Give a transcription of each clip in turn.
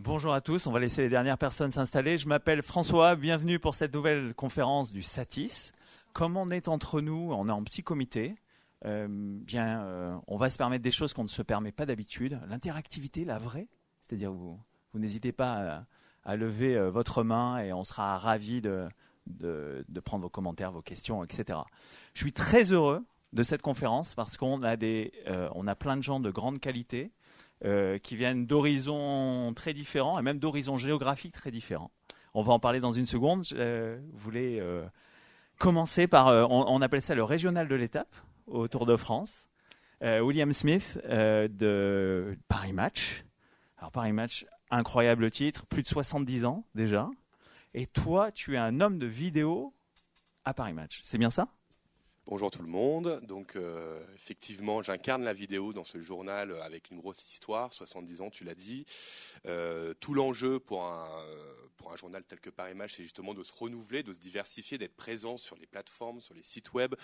Bonjour à tous, on va laisser les dernières personnes s'installer. Je m'appelle François, bienvenue pour cette nouvelle conférence du Satis. Comme on est entre nous, on est en petit comité, euh, bien, euh, on va se permettre des choses qu'on ne se permet pas d'habitude. L'interactivité, la vraie, c'est-à-dire vous, vous n'hésitez pas à, lever euh, votre main et on sera ravis de, de, prendre vos commentaires, vos questions, etc. Je suis très heureux de cette conférence parce qu'on a, des, on a plein de gens de grande qualité euh, qui viennent d'horizons très différents et même d'horizons géographiques très différents. On va en parler dans une seconde. Je euh, voulais euh, commencer par, on, appelle ça le régional de l'étape au Tour de France. William Smith de Paris Match. Alors Paris Match, incroyable titre, plus de 70 ans déjà. Et toi, tu es un homme de vidéo à Paris Match. C'est bien ça? Bonjour tout le monde. Donc euh, effectivement, j'incarne la vidéo dans ce journal avec une grosse histoire, 70 ans, tu l'as dit. Euh, tout l'enjeu pour un journal tel que Paris Match, c'est justement de se renouveler, de se diversifier, d'être présent sur les plateformes, sur les sites web,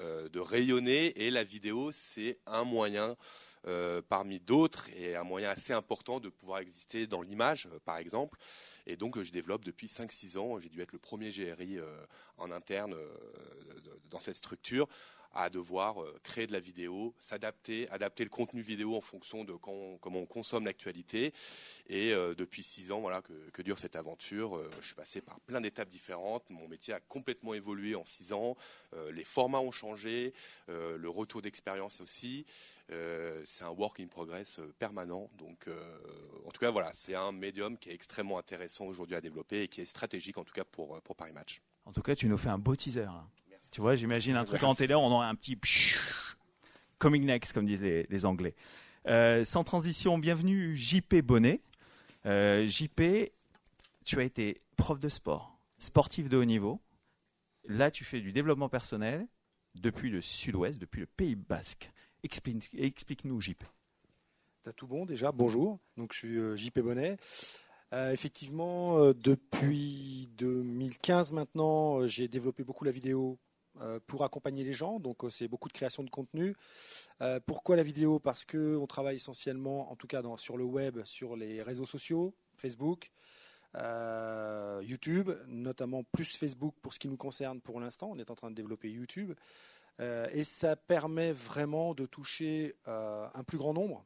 euh, de rayonner. Et la vidéo, c'est un moyen parmi d'autres et un moyen assez important de pouvoir exister dans l'image, par exemple. Et donc, je développe depuis 5-6 ans. J'ai dû être le premier GRI euh, en interne euh, dans cette structure à devoir euh, créer de la vidéo, s'adapter, adapter le contenu vidéo en fonction de comment on consomme l'actualité. Et depuis six ans, voilà que, dure cette aventure. je suis passé par plein d'étapes différentes. Mon métier a complètement évolué en six ans. les formats ont changé, le retour d'expérience aussi. Euh, c'est un work in progress euh, permanent. Donc, euh, en tout cas, voilà, c'est un médium qui est extrêmement intéressant aujourd'hui à développer et qui est stratégique en tout cas pour Paris Match. En tout cas, tu nous fais un beau teaser. Tu vois, j'imagine un truc en télé, on aurait un petit coming next, comme disent les, Anglais. sans transition, bienvenue JP Bonnet. JP, tu as été prof de sport, sportif de haut niveau. Là, tu fais du développement personnel depuis le sud-ouest, depuis le Pays Basque. Explique-nous, JP. T'as tout bon déjà, bonjour. Donc je suis euh, JP Bonnet. Euh, effectivement, euh, depuis 2015 maintenant, j'ai développé beaucoup la vidéo pour accompagner les gens. Donc c'est beaucoup de création de contenu. pourquoi la vidéo? Parce qu'on travaille essentiellement, en tout cas sur le web, sur les réseaux sociaux, Facebook, YouTube, notamment plus Facebook pour ce qui nous concerne pour l'instant. On est en train de développer YouTube. Euh, et ça permet vraiment de toucher euh, un plus grand nombre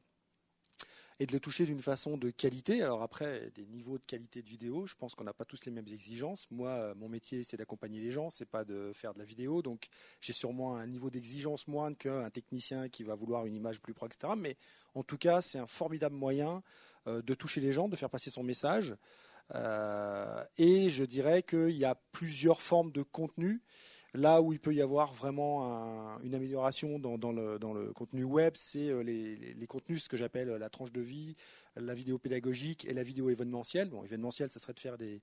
et de le toucher d'une façon de qualité. Alors après, des niveaux de qualité de vidéo, je pense qu'on n'a pas tous les mêmes exigences. Moi, euh, mon métier, c'est d'accompagner les gens, c'est pas de faire de la vidéo. Donc, j'ai sûrement un niveau d'exigence moindre qu'un technicien qui va vouloir une image plus pro, etc. Mais en tout cas, c'est un formidable moyen de toucher les gens, de faire passer son message. et je dirais qu'il y a plusieurs formes de contenu Là où il peut y avoir vraiment une amélioration dans, le, contenu web, c'est euh, les, contenus, ce que j'appelle la tranche de vie, la vidéo pédagogique et la vidéo événementielle. Bon, événementiel, ça serait de faire des,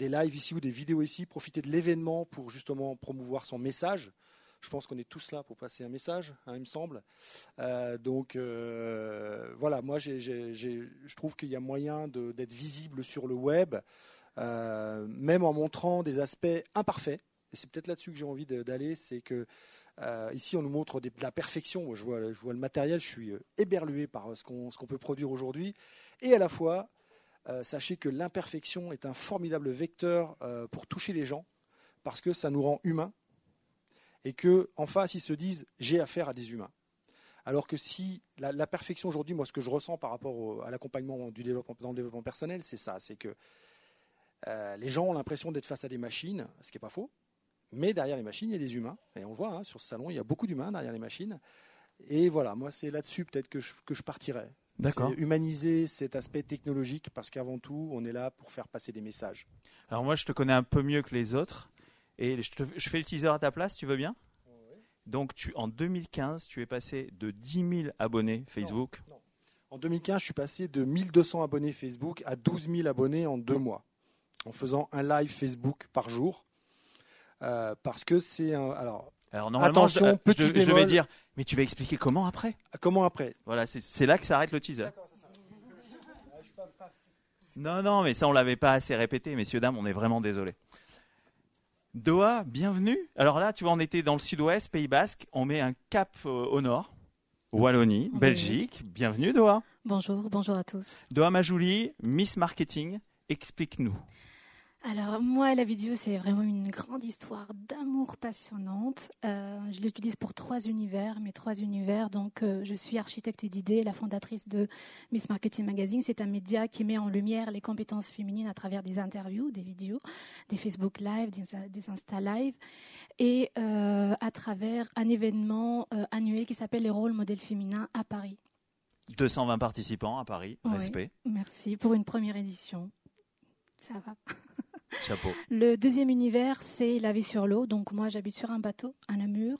lives ici ou des vidéos ici, profiter de l'événement pour justement promouvoir son message. Je pense qu'on est tous là pour passer un message, hein, il me semble. Euh, donc euh, voilà, moi je trouve qu'il y a moyen d'être visible sur le web, même en montrant des aspects imparfaits et c'est peut-être là-dessus que j'ai envie d'aller, c'est que euh, ici on nous montre de la perfection. Je vois, je vois le matériel, je suis euh, éberlué par euh, ce qu'on peut produire aujourd'hui. Et à la fois, sachez que l'imperfection est un formidable vecteur pour toucher les gens, parce que ça nous rend humains, et que en face ils se disent j'ai affaire à des humains. Alors que si la, perfection aujourd'hui, moi ce que je ressens par rapport à l'accompagnement dans le développement personnel, c'est ça, c'est que les gens ont l'impression d'être face à des machines, ce qui n'est pas faux, mais derrière les machines, il y a des humains. Et on voit hein, sur ce salon, il y a beaucoup d'humains derrière les machines. Et voilà, moi, c'est là-dessus peut-être que je, que je partirais. D'accord. Humaniser cet aspect technologique parce qu'avant tout, on est là pour faire passer des messages. Alors moi, je te connais un peu mieux que les autres. Et je, je fais le teaser à ta place, tu veux bien? Donc tu, en 2015, tu es passé de 10 000 abonnés Facebook. Non, En 2015, je suis passé de 1200 abonnés Facebook à 12 000 abonnés en deux mois, en faisant un live Facebook par jour. Euh, parce que c'est un. Alors, alors attention, je, petit je, je, vais dire, mais tu vas expliquer comment après? Comment après? Voilà, c'est là que s'arrête le teaser. Non, non, mais ça, on l'avait pas assez répété, messieurs, dames, on est vraiment désolé. Doha, bienvenue. Alors là, tu vois, on était dans le sud-ouest, Pays Basque, on met un cap euh, au nord, Wallonie, Belgique. Bienvenue, Doha. Bonjour, bonjour à tous. Doha Jouli, Miss Marketing, explique-nous. Alors moi, la vidéo, c'est vraiment une grande histoire d'amour passionnante. Euh, je l'utilise pour trois univers, mes trois univers. Donc, euh, je suis architecte d'idées, la fondatrice de Miss Marketing Magazine. C'est un média qui met en lumière les compétences féminines à travers des interviews, des vidéos, des Facebook Live, des, Insta Live, et euh, à travers un événement annuel qui s'appelle les rôles modèles féminins à Paris. 220 participants à Paris, respect. Merci pour une première édition. Ça va. Le deuxième univers, c'est la vie sur l'eau. Donc moi, j'habite sur un bateau à Namur.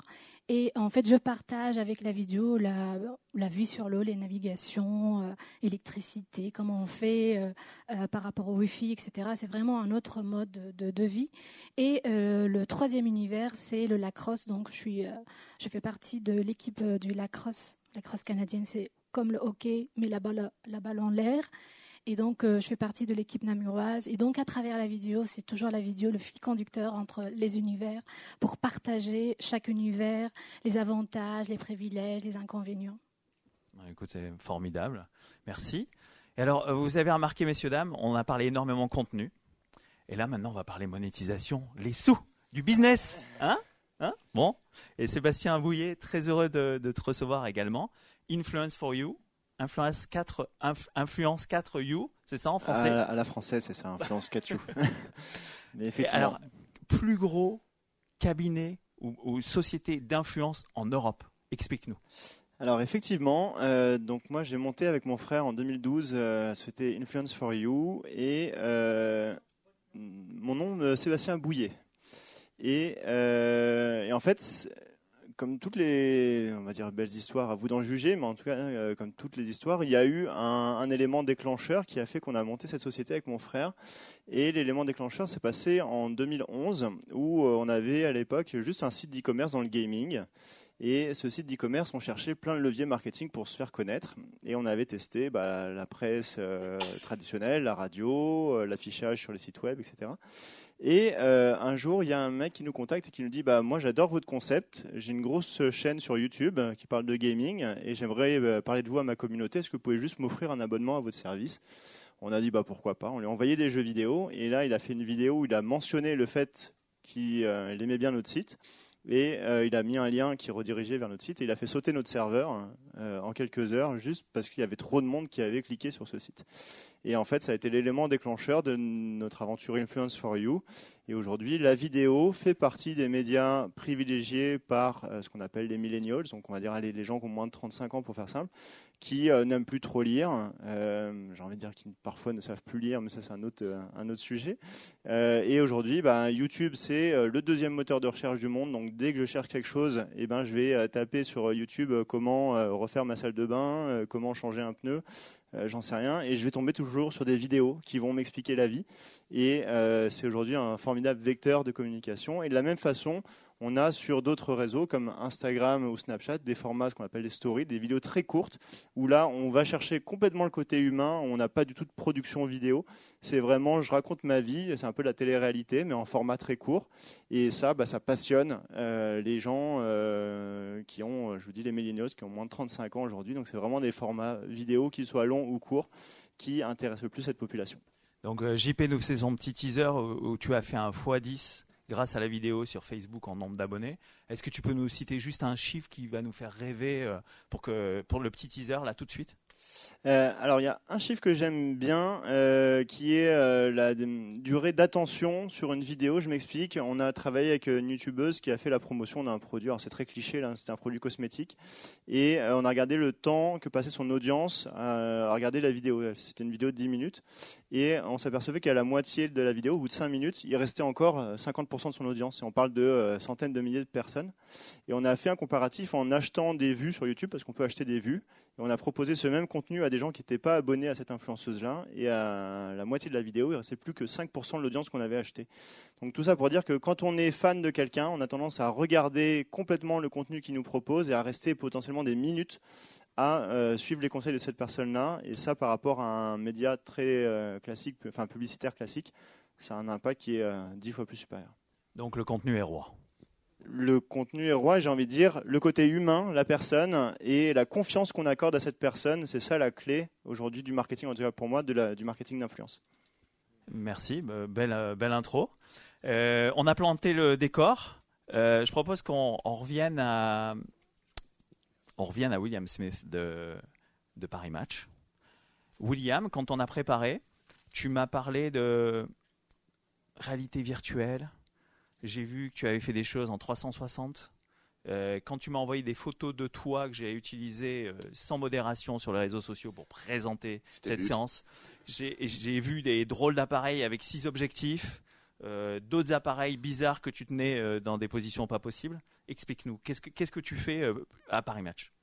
Et en fait, je partage avec la vidéo la, la vie sur l'eau, les navigations, euh, électricité, comment on fait euh, euh, par rapport au Wi-Fi, etc. C'est vraiment un autre mode de, vie. Et le troisième univers, c'est le lacrosse. Donc je, suis, je fais partie de l'équipe du lacrosse. La lacrosse canadienne, c'est comme le hockey, mais la balle en l'air. Et donc, euh, je fais partie de l'équipe namuroise. Et donc, à travers la vidéo, c'est toujours la vidéo, le fil conducteur entre les univers pour partager chaque univers, les avantages, les privilèges, les inconvénients. Écoutez, formidable. Merci. Et alors, euh, vous avez remarqué, messieurs, dames, on a parlé énormément de contenu. Et là, maintenant, on va parler monétisation, les sous, du business. Hein, hein? Bon. Et Sébastien Bouillet, très heureux de, de te recevoir également. Influence for You, Influence 4, Influence 4 You, c'est ça en français à la, française, c'est ça, Influence 4 You. Mais effectivement. alors, plus gros cabinet ou, société d'influence en Europe Explique-nous. Alors effectivement, euh, donc moi j'ai monté avec mon frère en 2012 euh, c'était Influence for You et euh, mon nom Sébastien Bouillet. Et, et en fait comme toutes les, on va dire, belles histoires, à vous d'en juger, mais en tout cas, euh, comme toutes les histoires, il y a eu un, élément déclencheur qui a fait qu'on a monté cette société avec mon frère. Et l'élément déclencheur s'est passé en 2011, où euh, on avait à l'époque juste un site d'e-commerce dans le gaming. Et ce site d'e-commerce, on cherchait plein de leviers marketing pour se faire connaître. Et on avait testé bah, la presse euh, traditionnelle, la radio, l'affichage sur les sites web, etc. Et euh, un jour, il y a un mec qui nous contacte et qui nous dit bah, Moi, j'adore votre concept. J'ai une grosse chaîne sur YouTube qui parle de gaming et j'aimerais euh, parler de vous à ma communauté. Est-ce que vous pouvez juste m'offrir un abonnement à votre service? On a dit bah, Pourquoi pas On lui a envoyé des jeux vidéo et là, il a fait une vidéo où il a mentionné le fait qu'il euh, aimait bien notre site. Et il a mis un lien qui redirigeait vers notre site et il a fait sauter notre serveur en quelques heures juste parce qu'il y avait trop de monde qui avait cliqué sur ce site. Et en fait, ça a été l'élément déclencheur de notre aventure Influence for You. Et aujourd'hui, la vidéo fait partie des médias privilégiés par euh, ce qu'on appelle les millennials, donc on va dire les gens qui ont moins de 35 ans pour faire simple, qui euh, n'aiment plus trop lire. Euh, j'ai envie de dire qu'ils parfois ne savent plus lire, mais ça c'est un autre, un autre sujet. et aujourd'hui, bah, YouTube c'est le deuxième moteur de recherche du monde. Donc dès que je cherche quelque chose, eh ben, je vais taper sur YouTube comment refaire ma salle de bain, comment changer un pneu. Euh, j'en sais rien, et je vais tomber toujours sur des vidéos qui vont m'expliquer la vie. Et euh, c'est aujourd'hui un formidable vecteur de communication. Et de la même façon, on a sur d'autres réseaux comme Instagram ou Snapchat des formats qu'on appelle des stories, des vidéos très courtes, où là on va chercher complètement le côté humain, on n'a pas du tout de production vidéo, c'est vraiment je raconte ma vie, c'est un peu la télé-réalité, mais en format très court, et ça, bah, ça passionne euh, les gens euh, qui ont, je vous dis les millennials, qui ont moins de 35 ans aujourd'hui, donc c'est vraiment des formats vidéo, qu'ils soient longs ou courts, qui intéressent le plus cette population. Donc euh, JP nous faisait son petit teaser où tu as fait un x10 grâce à la vidéo sur Facebook en nombre d'abonnés. Est-ce que tu peux nous citer juste un chiffre qui va nous faire rêver euh, pour, que, pour le petit teaser là tout de suite? Euh, alors il y a un chiffre que j'aime bien euh, qui est la durée d'attention sur une vidéo. Je m'explique. On a travaillé avec une youtubeuse qui a fait la promotion d'un produit. Alors c'est très cliché là, c'était un produit cosmétique et on a regardé le temps que passait son audience à, regarder la vidéo. C'était une vidéo de 10 minutes et on s'apercevait qu'à la moitié de la vidéo, au bout de 5 minutes, il restait encore 50% de son audience. Et on parle de centaines de milliers de personnes. Et on a fait un comparatif en achetant des vues sur YouTube parce qu'on peut acheter des vues. Et on a proposé ce même contenu à des gens qui n'étaient pas abonnés à cette influenceuse-là. Et à la moitié de la vidéo, il restait plus que 5% de l'audience qu'on avait acheté. Donc tout ça pour dire que quand on est fan de quelqu'un, on a tendance à regarder complètement le contenu qu'il nous propose et à rester potentiellement des minutes à euh, suivre les conseils de cette personne-là. Et ça, par rapport à un média très euh, classique, enfin publicitaire classique, ça a un impact qui est euh, dix fois plus supérieur. Donc le contenu est roi. le contenu est roi, j'ai envie de dire, le côté humain, la personne et la confiance qu'on accorde à cette personne, c'est ça la clé aujourd'hui du marketing, en tout cas pour moi, de la, du marketing d'influence. Merci, belle, belle intro. On a planté le décor. Je propose qu'on revienne à on revienne à William Smith de, de Paris Match. William, quand on a préparé, tu m'as parlé de réalité virtuelle, j'ai vu que tu avais fait des choses en 360. Euh, quand tu m'as envoyé des photos de toi que j'ai utilisées euh, sans modération sur les réseaux sociaux pour présenter cette séance, j'ai vu des drôles d'appareils avec six objectifs, euh, d'autres appareils bizarres que tu tenais dans des positions pas possibles. Explique-nous, qu'est-ce que, tu fais à Paris Match? euh,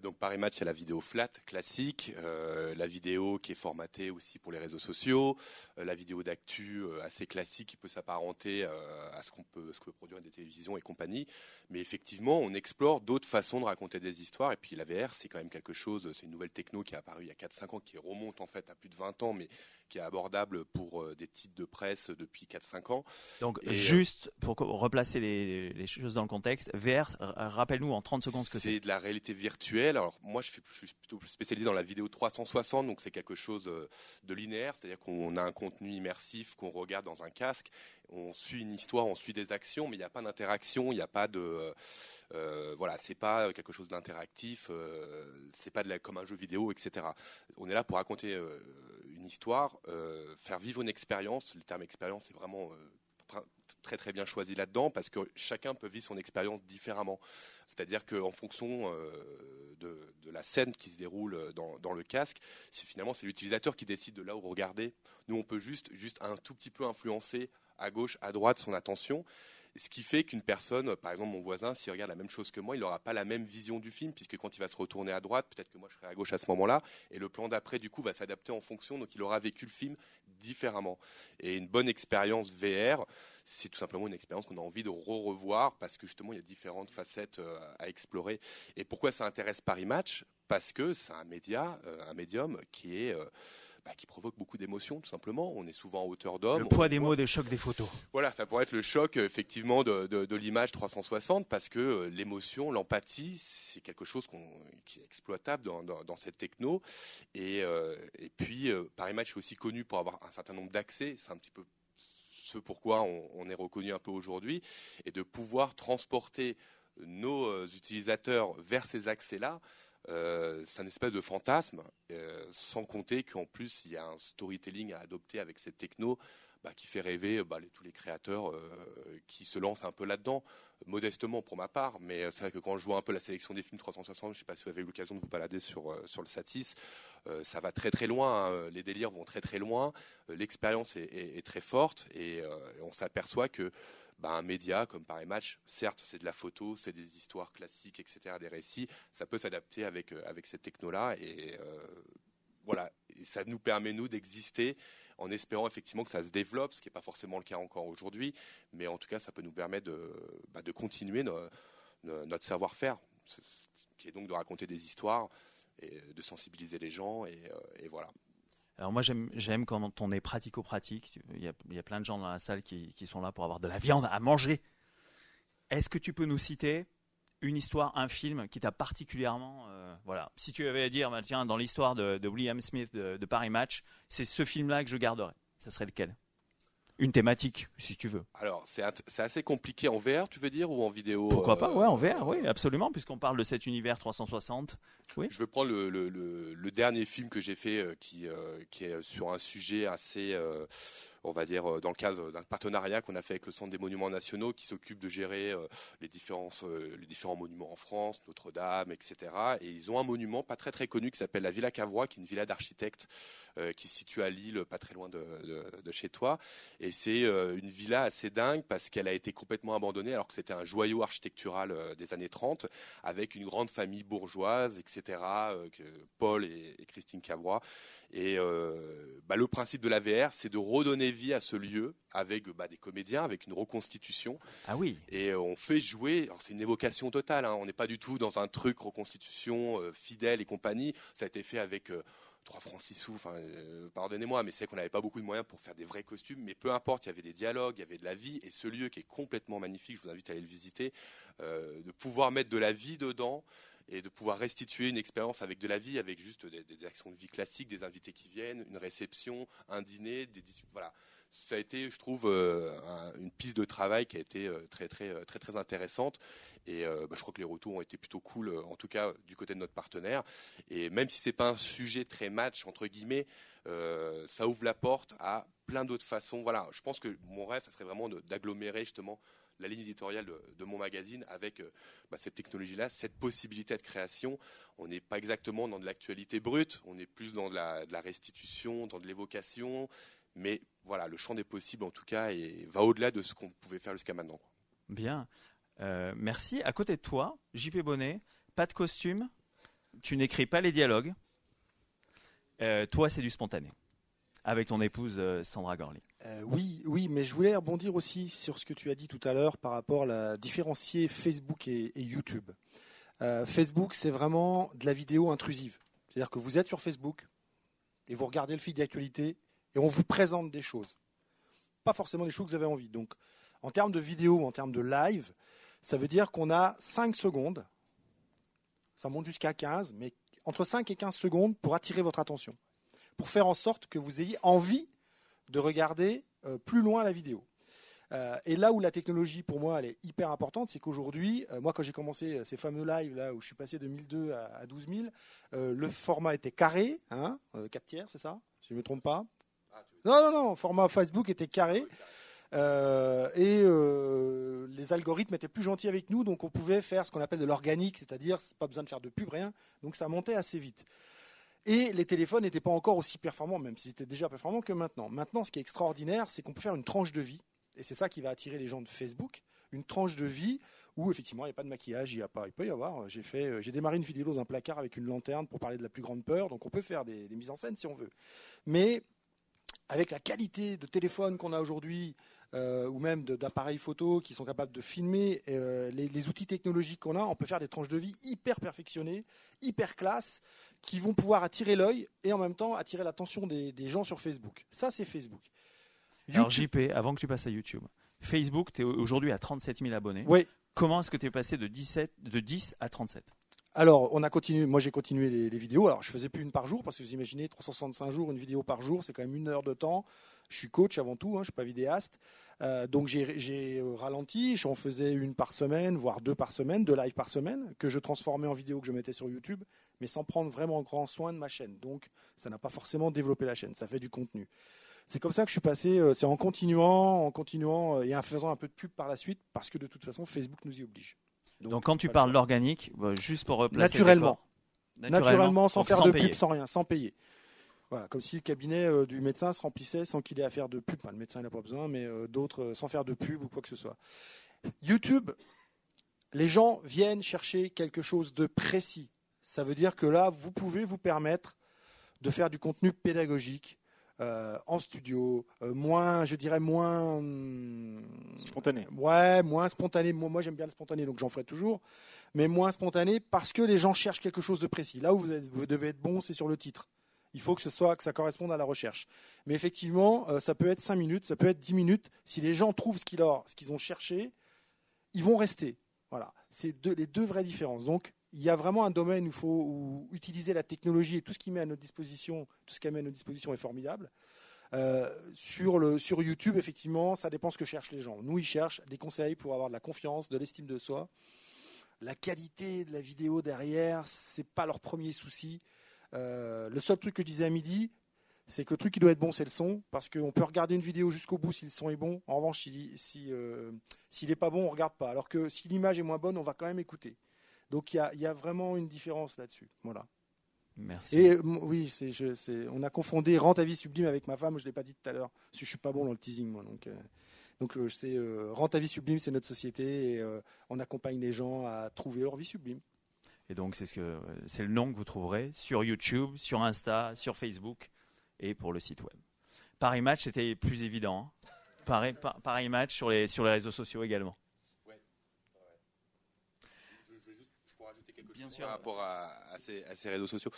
donc Paris Match, c'est la vidéo flat classique, euh, la vidéo qui est formatée aussi pour les réseaux sociaux, euh, la vidéo d'actu assez classique qui peut s'apparenter à ce qu'on peut, ce que peut produire des télévisions et compagnie. Mais effectivement, on explore d'autres façons de raconter des histoires. Et puis la VR, c'est quand même quelque chose, c'est une nouvelle techno qui est apparue il y a 4-5 ans, qui remonte en fait à plus de 20 ans, mais qui est abordable pour des titres de presse depuis 4-5 ans. Donc juste pour replacer les, les, choses dans le contexte, VR, rappelle-nous en 30 secondes ce que c'est. C'est de la réalité virtuelle alors moi, je, suis plutôt spécialisé dans la vidéo 360, donc c'est quelque chose euh, de linéaire, c'est-à-dire qu'on a un contenu immersif qu'on regarde dans un casque, on suit une histoire, on suit des actions, mais il n'y a pas d'interaction, il n'y a pas de, euh, euh, voilà, c'est pas quelque chose d'interactif, c'est pas de la, comme un jeu vidéo, etc. On est là pour raconter une histoire, faire vivre une expérience. Le terme expérience est vraiment très très bien choisi là-dedans parce que chacun peut vivre son expérience différemment. C'est-à-dire qu'en fonction de, la scène qui se déroule dans, le casque, c'est finalement c'est l'utilisateur qui décide de là où regarder. Nous on peut juste juste un tout petit peu influencer à gauche, à droite son attention. Ce qui fait qu'une personne, par exemple mon voisin, s'il regarde la même chose que moi, il n'aura pas la même vision du film, puisque quand il va se retourner à droite, peut-être que moi je serai à gauche à ce moment-là, et le plan d'après, du coup, va s'adapter en fonction, donc il aura vécu le film différemment. Et une bonne expérience VR, c'est tout simplement une expérience qu'on a envie de re-revoir, parce que justement, il y a différentes facettes euh, à explorer. Et pourquoi ça intéresse Paris Match Parce que c'est un média, euh, un médium qui est... Euh, bah, qui provoque beaucoup d'émotions, tout simplement. On est souvent en hauteur d'homme. Le poids des mots, des chocs des photos. Voilà, ça pourrait être le choc, effectivement, de, l'image 360, parce que euh, l'émotion, l'empathie, c'est quelque chose qui est exploitable dans, cette techno. Et, euh, puis, euh, Paris Match est aussi connu pour avoir un certain nombre d'accès. C'est un petit peu ce pourquoi on, on est reconnu un peu aujourd'hui. Et de pouvoir transporter nos utilisateurs vers ces accès-là, euh, c'est un espèce de fantasme, euh, sans compter qu'en plus il y a un storytelling à adopter avec cette techno bah, qui fait rêver bah, tous les créateurs euh, qui se lancent un peu là-dedans, modestement pour ma part, mais c'est vrai que quand je vois un peu la sélection des films 360, je ne sais pas si vous avez eu l'occasion de vous balader sur, le Satis, ça va très très loin, hein. les délires vont très très loin, l'expérience est, très forte et on s'aperçoit que bah, un média comme Paris Match, certes, c'est de la photo, c'est des histoires classiques, etc., des récits, ça peut s'adapter avec, euh, avec cette techno-là. Et euh, voilà, ça nous permet, nous, d'exister en espérant effectivement que ça se développe, ce qui n'est pas forcément le cas encore aujourd'hui. Mais en tout cas, ça peut nous permettre de, bah, de continuer notre savoir-faire, qui est donc de raconter des histoires et de sensibiliser les gens. Et, euh, et voilà. Alors moi j'aime quand on est pratico-pratique. Il, y, a, plein de gens dans la salle qui, sont là pour avoir de la viande à manger. Est-ce que tu peux nous citer une histoire, un film qui t'a particulièrement, euh, voilà, si tu avais à dire, bah, tiens, dans l'histoire de, William Smith de, de Paris Match, c'est ce film-là que je garderais. Ça serait lequel? Une thématique, si tu veux. Alors, c'est assez compliqué en VR, tu veux dire, ou en vidéo Pourquoi pas, euh, ouais, en VR, oui, absolument, puisqu'on parle de cet univers 360. Oui. Je veux prendre le, dernier film que j'ai fait, euh, qui, euh, qui est sur un sujet assez on va dire, euh, dans le cadre d'un partenariat qu'on a fait avec le Centre des Monuments Nationaux qui s'occupe de gérer euh, les, euh, les différents monuments en France, Notre-Dame, etc. Et ils ont un monument pas très très connu qui s'appelle la Villa Cavrois, qui est une villa d'architectes qui se situe à Lille, pas très loin de, chez toi. Et c'est une villa assez dingue parce qu'elle a été complètement abandonnée alors que c'était un joyau architectural des années 30 avec une grande famille bourgeoise, etc. Paul et, Christine Cavrois. Et bah, le principe de la VR, c'est de redonner vie à ce lieu avec bah, des comédiens, avec une reconstitution. Ah oui. Et euh, on fait jouer. C'est une évocation totale. Hein, on n'est pas du tout dans un truc reconstitution euh, fidèle et compagnie. Ça a été fait avec euh, 3 francs 6 sous, enfin, euh, pardonnez-moi, mais c'est qu'on n'avait pas beaucoup de moyens pour faire des vrais costumes, mais peu importe, il y avait des dialogues, il y avait de la vie, et ce lieu qui est complètement magnifique, je vous invite à aller le visiter, euh, de pouvoir mettre de la vie dedans, et de pouvoir restituer une expérience avec de la vie, avec juste des, actions de vie classiques, des invités qui viennent, une réception, un dîner, des, voilà ça a été, je trouve, euh, une piste de travail qui a été euh, très très euh, très très intéressante. Et bah, je crois que les retours ont été plutôt cool, en tout cas du côté de notre partenaire. Et même si c'est pas un sujet très match entre guillemets, ça ouvre la porte à plein d'autres façons. Voilà, je pense que mon rêve, ça serait vraiment d'agglomérer justement la ligne éditoriale de, mon magazine avec bah, cette technologie-là, cette possibilité de création. On n'est pas exactement dans de l'actualité brute, on est plus dans de la, restitution, dans de l'évocation, mais voilà, le champ des possibles en tout cas et va au-delà de ce qu'on pouvait faire jusqu'à maintenant. Bien, euh, merci. À côté de toi, JP Bonnet, pas de costume, tu n'écris pas les dialogues. Euh, toi, c'est du spontané. Avec ton épouse euh, Sandra Gorley. oui, oui, mais je voulais rebondir aussi sur ce que tu as dit tout à l'heure par rapport à la différencier Facebook et YouTube. Facebook, c'est vraiment de la vidéo intrusive. C'est-à-dire que vous êtes sur Facebook et vous regardez le fil d'actualité et on vous présente des choses. Pas forcément des choses que vous avez envie. Donc, en termes de vidéo, en termes de live, ça veut dire qu'on a 5 secondes, ça monte jusqu'à 15, mais entre 5 et 15 secondes pour attirer votre attention, pour faire en sorte que vous ayez envie de regarder euh, plus loin la vidéo. Euh, et là où la technologie, pour moi, elle est hyper importante, c'est qu'aujourd'hui, euh, moi, quand j'ai commencé ces fameux lives là où je suis passé de 1002 à, 12 000, le format était carré, hein, 4 tiers, c'est ça Si je ne me trompe pas, non, non, non, format Facebook était carré. Et les algorithmes étaient plus gentils avec nous, donc on pouvait faire ce qu'on appelle de l'organique, c'est-à-dire pas besoin de faire de pub, rien. Donc ça montait assez vite. Et les téléphones n'étaient pas encore aussi performants, même s'ils étaient déjà performants que maintenant. Maintenant, ce qui est extraordinaire, c'est qu'on peut faire une tranche de vie, et c'est ça qui va attirer les gens de Facebook, une tranche de vie où effectivement il n'y a pas de maquillage, il y a pas, il peut y avoir. J'ai fait, j'ai démarré une vidéo dans un placard avec une lanterne pour parler de la plus grande peur, donc on peut faire des, des mises en scène si on veut. Mais avec la qualité de téléphone qu'on a aujourd'hui, euh, ou même d'appareils photo qui sont capables de filmer euh, les, outils technologiques qu'on a, on peut faire des tranches de vie hyper perfectionnées, hyper classe, qui vont pouvoir attirer l'œil et en même temps attirer l'attention des, gens sur Facebook. Ça, c'est Facebook. Alors JP, avant que tu passes à YouTube, Facebook, tu es aujourd'hui à 37 000 abonnés. Oui. Comment est-ce que tu es passé de, 17, de 10 à 37 alors, on a continué. Moi, j'ai continué les, vidéos. Alors, je faisais plus une par jour parce que vous imaginez 365 jours, une vidéo par jour, c'est quand même une heure de temps. Je suis coach avant tout, hein, je ne suis pas vidéaste. Euh, donc, j'ai euh, ralenti. J'en faisais une par semaine, voire deux par semaine, deux lives par semaine, que je transformais en vidéo que je mettais sur YouTube, mais sans prendre vraiment grand soin de ma chaîne. Donc, ça n'a pas forcément développé la chaîne. Ça fait du contenu. C'est comme ça que je suis passé. Euh, c'est en continuant, en continuant et en faisant un peu de pub par la suite, parce que de toute façon, Facebook nous y oblige. Donc, quand tu parles l'organique, bah, juste pour replacer naturellement, naturellement, sans faire de pub, sans rien, sans payer. Voilà, comme si le cabinet euh, du médecin se remplissait sans qu'il ait à faire de pub. Enfin, le médecin n'a pas besoin, mais euh, d'autres euh, sans faire de pub ou quoi que ce soit. YouTube, les gens viennent chercher quelque chose de précis. Ça veut dire que là, vous pouvez vous permettre de faire du contenu pédagogique, euh, en studio, euh, moins, je dirais moins hum, spontané. Ouais, moins spontané. Moi, j'aime bien le spontané, donc j'en ferai toujours, mais moins spontané parce que les gens cherchent quelque chose de précis. Là où vous, devez être bon, c'est sur le titre. Il faut que ce soit que ça corresponde à la recherche. Mais effectivement, euh, ça peut être 5 minutes, ça peut être 10 minutes. Si les gens trouvent ce qu'ils ont cherché, ils vont rester. Voilà, c'est les deux vraies différences. Donc, il y a vraiment un domaine où il faut utiliser la technologie et tout ce qui met à notre disposition, tout ce met à notre disposition est formidable. Euh, sur, YouTube, effectivement, ça dépend ce que cherchent les gens. Nous, ils cherchent des conseils pour avoir de la confiance, de l'estime de soi. La qualité de la vidéo derrière, c'est pas leur premier souci. Euh, le seul truc que je disais à midi, c'est que le truc qui doit être bon, c'est le son, parce qu'on peut regarder une vidéo jusqu'au bout si le son est bon. En revanche, s'il euh, n'est pas bon, on regarde pas. Alors que si l'image est moins bonne, on va quand même écouter. Donc il y a, vraiment une différence là-dessus. Voilà. Merci. Et oui, on a confondé Rente à vie sublime avec ma femme, je ne l'ai pas dit tout à l'heure, parce que je ne suis pas bon dans le teasing, moi. Donc, euh, donc euh, c'est euh, Rente à vie sublime, c'est notre société, et on accompagne les gens à trouver leur vie sublime. Et donc c'est ce que c'est le nom que vous trouverez sur YouTube, sur Insta, sur Facebook et pour le site web. Paris Match, c'était plus évident. Hein. Pareil, pareil Match sur les, sur les réseaux sociaux également. Par rapport à, ces, réseaux sociaux.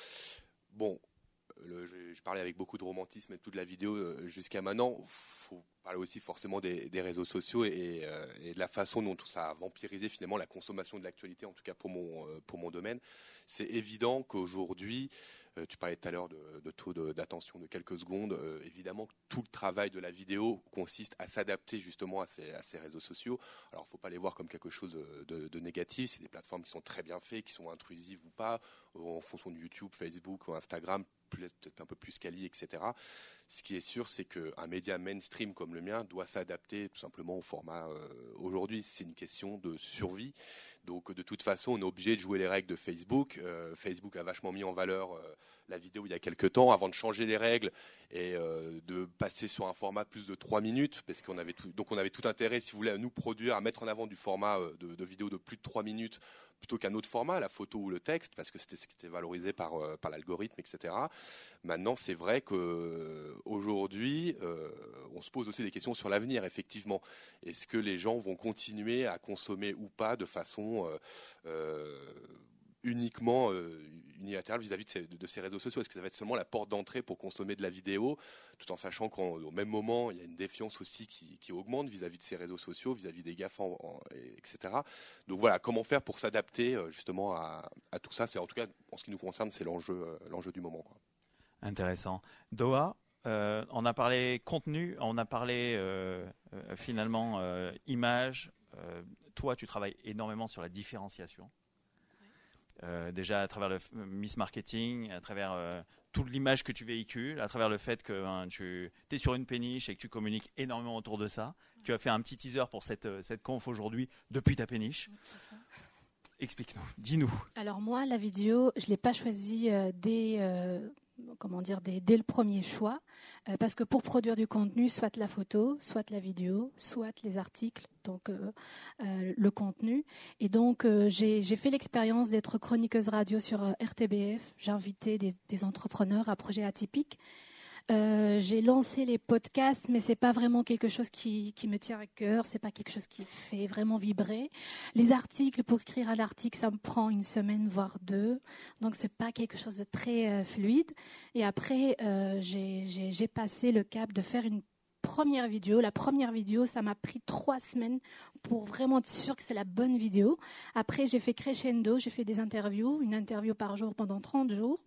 Bon, le, je, parlais avec beaucoup de romantisme et toute la vidéo jusqu'à maintenant. Faut parler aussi forcément des, réseaux sociaux et, et, de la façon dont tout ça a vampirisé finalement la consommation de l'actualité, en tout cas pour mon mon domaine. C'est évident qu'aujourd'hui euh, tu parlais tout à l'heure de, taux d'attention de, quelques secondes. Euh, évidemment, tout le travail de la vidéo consiste à s'adapter justement à ces, réseaux sociaux. Alors, il ne faut pas les voir comme quelque chose de, négatif. C'est des plateformes qui sont très bien faites, qui sont intrusives ou pas, en fonction de YouTube, Facebook ou Instagram peut-être un peu plus quali, etc. Ce qui est sûr, c'est qu'un média mainstream comme le mien doit s'adapter tout simplement au format euh, aujourd'hui. C'est une question de survie. Donc de toute façon, on est obligé de jouer les règles de Facebook. Euh, Facebook a vachement mis en valeur euh, la vidéo il y a quelques temps, avant de changer les règles et de passer sur un format plus de 3 minutes, parce qu'on avait tout, donc on avait tout intérêt, si vous voulez, à nous produire, à mettre en avant du format de, vidéo de plus de 3 minutes plutôt qu'un autre format, la photo ou le texte, parce que c'était ce qui était valorisé par, l'algorithme, etc. Maintenant, c'est vrai qu'aujourd'hui, euh, on se pose aussi des questions sur l'avenir, effectivement. Est-ce que les gens vont continuer à consommer ou pas de façon euh, euh, uniquement unilatérale vis-à-vis de, ces réseaux sociaux? Est-ce que ça va être seulement la porte d'entrée pour consommer de la vidéo, tout en sachant qu'au même moment, il y a une défiance aussi qui, augmente vis-à-vis de ces réseaux sociaux, vis-à-vis des GAFA, etc. Donc voilà, comment faire pour s'adapter justement à, tout ça? C'est en tout cas, en ce qui nous concerne, c'est l'enjeu, du moment. Intéressant. Doha, euh, on a parlé contenu, on a parlé euh, euh, finalement image. toi, tu travailles énormément sur la différenciation. déjà à travers le Miss Marketing, à travers toute l'image que tu véhicules, à travers le fait que hein, tu es sur une péniche et que tu communiques énormément autour de ça. Tu as fait un petit teaser pour cette, cette conf aujourd'hui depuis ta péniche. Explique-nous, dis-nous. Alors moi, la vidéo, je ne l'ai pas choisie dès comment dire, dès, le premier choix, euh, parce que pour produire du contenu, soit la photo, soit la vidéo, soit les articles, donc euh, euh, le contenu. Et donc j'ai fait l'expérience d'être chroniqueuse radio sur RTBF. J'ai invité des, des, entrepreneurs à projets atypiques euh, j'ai lancé les podcasts, mais c'est pas vraiment quelque chose qui, me tient à cœur. C'est pas quelque chose qui fait vraiment vibrer. Les articles, pour écrire un article, ça me prend une semaine voire deux. Donc c'est pas quelque chose de très euh, fluide. Et après, euh, j'ai passé le cap de faire une première vidéo. La première vidéo, ça m'a pris trois semaines pour vraiment être sûr que c'est la bonne vidéo. Après, j'ai fait crescendo, j'ai fait des interviews, une interview par jour pendant 30 jours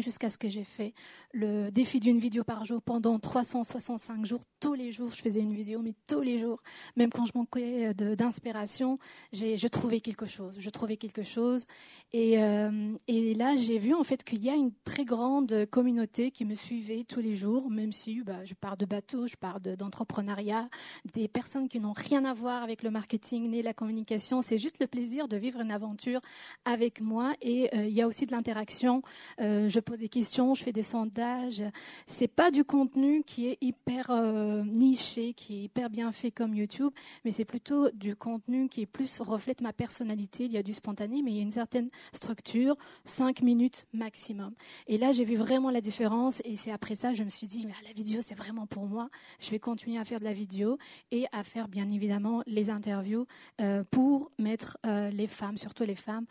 jusqu'à ce que j'ai fait le défi d'une vidéo par jour pendant 365 jours. Tous les jours, je faisais une vidéo, mais tous les jours, même quand je manquais d'inspiration, je trouvais quelque chose. Je trouvais quelque chose. Et, euh, et là, j'ai vu en fait qu'il y a une très grande communauté qui me suivait tous les jours, même si bah, je parle de bateau, je parle d'entrepreneuriat, des personnes qui n'ont rien à voir avec le marketing ni la communication. C'est juste le plaisir de vivre une aventure avec moi. Et euh, il y a aussi de l'interaction. Euh, je pose des questions, je fais des sondages. C'est pas du contenu qui est hyper euh, niché, qui est hyper bien fait comme YouTube, mais c'est plutôt du contenu qui est plus reflète ma personnalité. Il y a du spontané, mais il y a une certaine structure, cinq minutes maximum. Et là, j'ai vu vraiment la différence. Et c'est après ça, je me suis dit, mais la vidéo, c'est vraiment pour moi. Je vais continuer à faire de la vidéo et à faire bien évidemment les interviews euh, pour mettre euh, les femmes, surtout les femmes,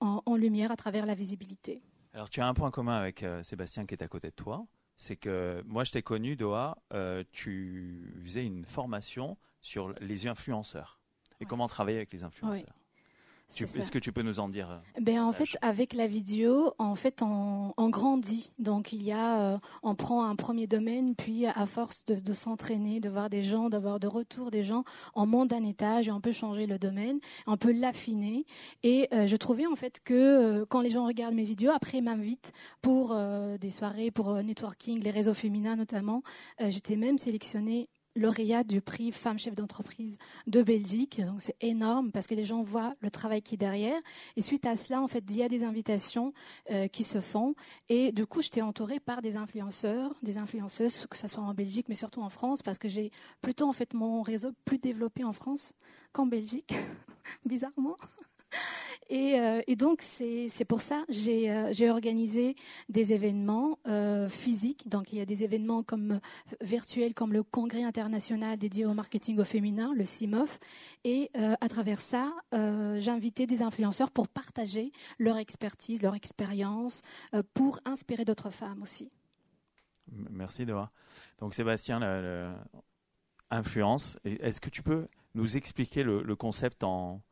en lumière à travers la visibilité. Alors tu as un point commun avec euh, Sébastien qui est à côté de toi, c'est que moi je t'ai connu, Doha, euh, tu faisais une formation sur les influenceurs. Et comment travailler avec les influenceurs. Est-ce que tu peux nous en dire euh, ben, En fait, avec la vidéo, en fait, on, grandit. Donc, il y a, euh, on prend un premier domaine, puis à force de, s'entraîner, de voir des gens, d'avoir de retour des gens, on monte d'un étage et on peut changer le domaine, on peut l'affiner. Et euh, je trouvais en fait que quand les gens regardent mes vidéos, après ils m'invitent pour des soirées, pour networking, les réseaux féminins notamment. J'étais même sélectionnée lauréate du prix Femme chef d'entreprise de Belgique. Donc c'est énorme parce que les gens voient le travail qui est derrière. Et suite à cela, en fait, il y a des invitations euh, qui se font. Et du coup, j'étais entourée par des influenceurs, des influenceuses, que ce soit en Belgique, mais surtout en France, parce que j'ai plutôt en fait mon réseau plus développé en France qu'en Belgique, bizarrement. Et, euh, et donc, c'est pour ça j'ai euh, j'ai organisé des événements euh, physiques. Donc, il y a des événements comme virtuels, comme le Congrès international dédié au marketing au féminin, le CIMOF. Et à travers ça, j'ai invité des influenceurs pour partager leur expertise, leur expérience, pour inspirer d'autres femmes aussi. Merci Doha. Donc Sébastien, le- influence. Est-ce que tu peux nous expliquer le concept en,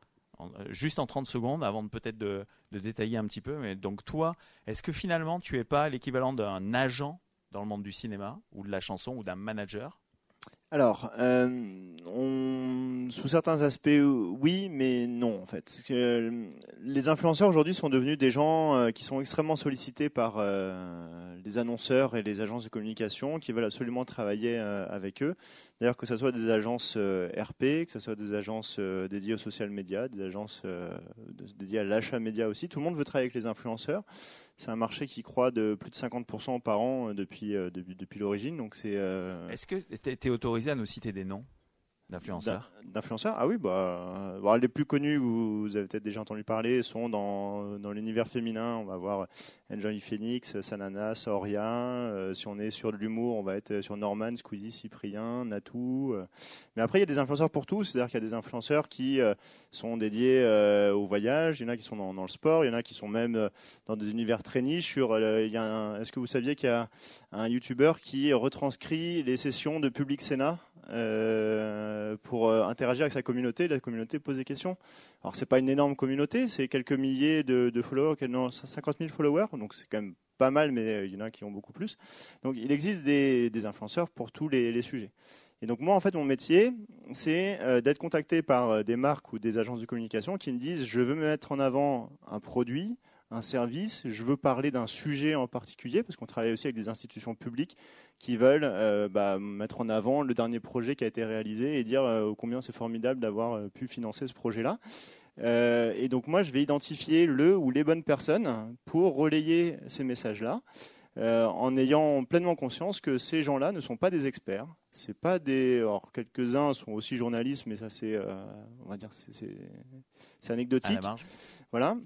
juste en 30 secondes avant peut-être de, de détailler un petit peu Mais donc toi, est-ce que finalement tu es pas l'équivalent d'un agent dans le monde du cinéma ou de la chanson ou d'un manager Alors, euh, sous certains aspects, oui, mais non, en fait. Euh, les influenceurs aujourd'hui sont devenus des gens euh, qui sont extrêmement sollicités par euh, les annonceurs et les agences de communication qui veulent absolument travailler euh, avec eux. D'ailleurs, que ce soit des agences euh, RP, que ce soit des agences euh, dédiées aux social media, des agences euh, dédiées à l'achat média aussi, tout le monde veut travailler avec les influenceurs. C'est un marché qui croît de plus de 50% par an euh, depuis, euh, depuis, l'origine. Euh, Est-ce que tu es autorisé à nous citer des noms? D'influenceurs D'in- D'influenceurs Ah oui, bah, bah, les plus connus, vous, avez peut-être déjà entendu parler, sont dans, dans l'univers féminin. On va voir Enjoy Phoenix, Sanana, Oria. Euh, si on est sur de l'humour, on va être sur Norman, Squeezie, Cyprien, Natou. euh. Mais après, il y a des influenceurs pour tous. C'est-à-dire qu'il y a des influenceurs qui euh, sont dédiés euh, au voyage. Il y en a qui sont dans, dans le sport. Il y en a qui sont même euh, dans des univers très niches. Euh, Est-ce que vous saviez qu'il y a un YouTuber qui retranscrit les sessions de Public Sénat? Euh, pour euh, interagir avec sa communauté. La communauté pose des questions. Alors c'est pas une énorme communauté, c'est quelques milliers de, followers, quel- non, 50 000 followers, donc c'est quand même pas mal, mais euh, il y en a qui ont beaucoup plus. Donc il existe des, influenceurs pour tous les, les sujets. Et donc moi en fait mon métier c'est d'être contacté par des marques ou des agences de communication qui me disent je veux mettre en avant un produit, un service, je veux parler d'un sujet en particulier parce qu'on travaille aussi avec des institutions publiques qui veulent euh, bah, mettre en avant le dernier projet qui a été réalisé et dire euh, combien c'est formidable d'avoir euh, pu financer ce projet-là. Et donc moi, je vais identifier le ou les bonnes personnes pour relayer ces messages-là, en ayant pleinement conscience que ces gens-là ne sont pas des experts. C'est pas des. Alors quelques-uns sont aussi journalistes, mais ça c'est, on va dire, c'est- à anecdotique. la marge Voilà.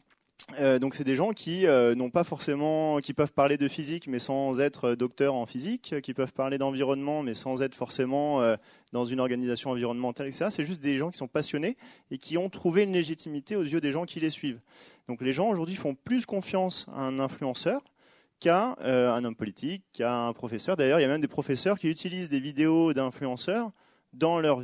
Euh, donc c'est des gens qui euh, n'ont pas forcément, qui peuvent parler de physique mais sans être euh, docteur en physique, qui peuvent parler d'environnement mais sans être forcément dans une organisation environnementale, etc. C'est juste des gens qui sont passionnés et qui ont trouvé une légitimité aux yeux des gens qui les suivent. Donc les gens aujourd'hui font plus confiance à un influenceur qu'à un homme politique, qu'à un professeur. D'ailleurs, il y a même des professeurs qui utilisent des vidéos d'influenceurs dans leur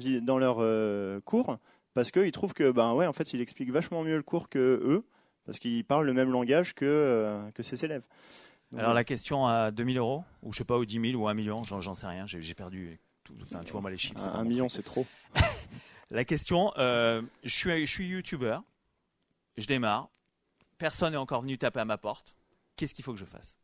cours parce qu'ils trouvent que ben ouais en fait il explique vachement mieux le cours que eux parce qu'il parle le même langage que, euh, que ses élèves. Donc, Alors la question à 2000 euros, ou je sais pas, ou 10 000, ou 1 million, j'en j'en sais rien, j'ai perdu. Tout, enfin, tu vois, moi les chiffres. c'est un, pas un mon million, truc. c'est trop. La question, euh, je suis, je suis youtubeur, je démarre, personne n'est encore venu taper à ma porte, qu'est-ce qu'il faut que je fasse?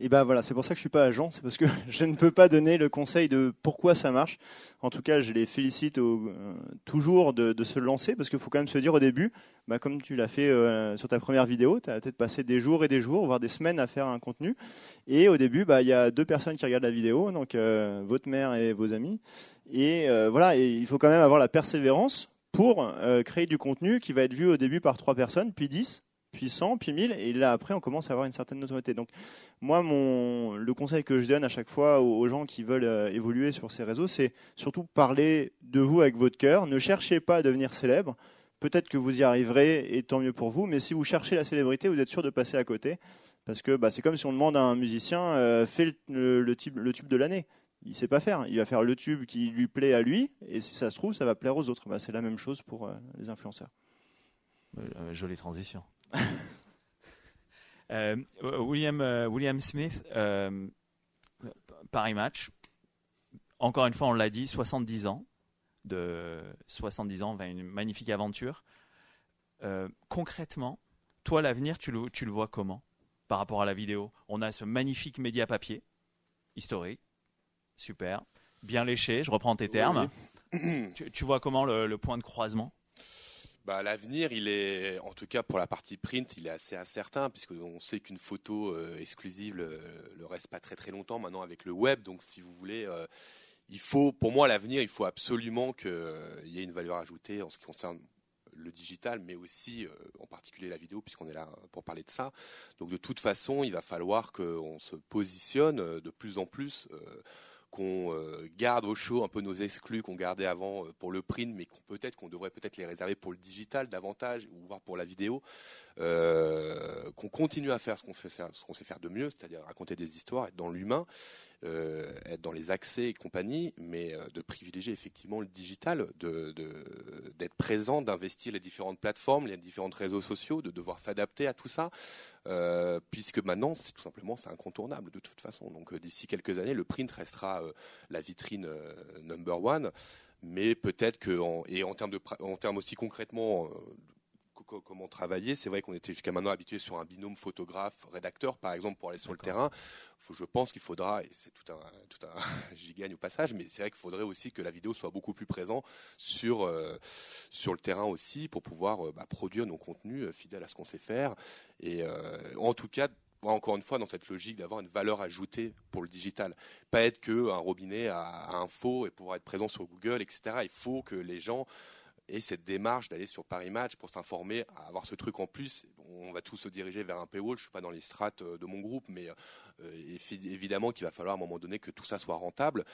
Et ben voilà, c'est pour ça que je suis pas agent, c'est parce que je ne peux pas donner le conseil de pourquoi ça marche. En tout cas, je les félicite euh, toujours de, se lancer, parce qu'il faut quand même se dire au début, bah, comme tu l'as fait euh, sur ta première vidéo, tu as peut-être passé des jours et des jours, voire des semaines à faire un contenu. Et au début, bah, il y a deux personnes qui regardent la vidéo, donc euh, votre mère et vos amis. Et voilà, il faut quand même avoir la persévérance pour créer du contenu qui va être vu au début par trois personnes, puis 10, puis 100, puis 1000, et là après on commence à avoir une certaine notoriété. Donc moi, mon, le conseil que je donne à chaque fois aux, gens qui veulent euh, évoluer sur ces réseaux, c'est surtout parler de vous avec votre cœur. Ne cherchez pas à devenir célèbre. Peut-être que vous y arriverez et tant mieux pour vous, mais si vous cherchez la célébrité, vous êtes sûr de passer à côté. Parce que bah, c'est comme si on demande à un musicien euh, fais le tube, le tube de l'année. Il sait pas faire. Il va faire le tube qui lui plaît à lui, et si ça se trouve, ça va plaire aux autres. Bah, c'est la même chose pour euh, les influenceurs. Euh, Jolie transition. Euh, William, euh, William Smith, euh, Paris Match, encore une fois, on l'a dit, 70 ans, de 70 ans, une magnifique aventure. Concrètement, toi, l'avenir, tu le, tu le vois comment par rapport à la vidéo? On a ce magnifique média papier, historique, super, bien léché, je reprends tes termes. Tu, tu vois comment le, le point de croisement? Bah, L'avenir, il est, en tout cas pour la partie print, il est assez incertain, puisqu'on sait qu'une photo euh, exclusive le, le reste pas très très longtemps maintenant avec le web. Donc, si vous voulez, euh, il faut, pour moi, l'avenir, il faut absolument qu'il y ait une valeur ajoutée en ce qui concerne le digital, mais aussi en particulier la vidéo, puisqu'on est là pour parler de ça. Donc de toute façon, il va falloir qu'on se positionne de plus en plus qu'on euh, garde au chaud un peu nos exclus qu'on gardait avant euh, pour le print, mais qu'on peut-être qu'on devrait peut-être les réserver pour le digital davantage, ou voire pour la vidéo, euh, qu'on continue à faire ce qu'on sait sait faire de mieux, c'est-à-dire raconter des histoires, être dans l'humain, être dans les accès et compagnie, mais de privilégier effectivement le digital, d'être présent, d'investir les différentes plateformes, les différents réseaux sociaux, de devoir s'adapter à tout ça. Euh, puisque maintenant, c'est tout simplement, c'est incontournable de toute façon. Donc euh, d'ici quelques années, le print restera euh, la vitrine number one, mais peut-être que, et en termes aussi concrètement comment travailler. C'est vrai qu'on était jusqu'à maintenant habitué sur un binôme photographe-rédacteur, par exemple, pour aller sur le terrain. je pense qu'il faudra, et c'est tout un, tout un gigagne au passage, mais c'est vrai qu'il faudrait aussi que la vidéo soit beaucoup plus présente sur, euh, sur le terrain aussi pour pouvoir euh, bah, produire nos contenus euh, fidèles à ce qu'on sait faire. Et en tout cas, encore une fois, dans cette logique d'avoir une valeur ajoutée pour le digital. Pas être qu'un robinet à info et pouvoir être présent sur Google, etc. Il faut que les gens et cette démarche d'aller sur Paris Match pour s'informer, avoir ce truc en plus. On va tous se diriger vers un paywall. Je suis pas dans les strates euh, de mon groupe, mais euh, évidemment qu'il va falloir à un moment donné que tout ça soit rentable,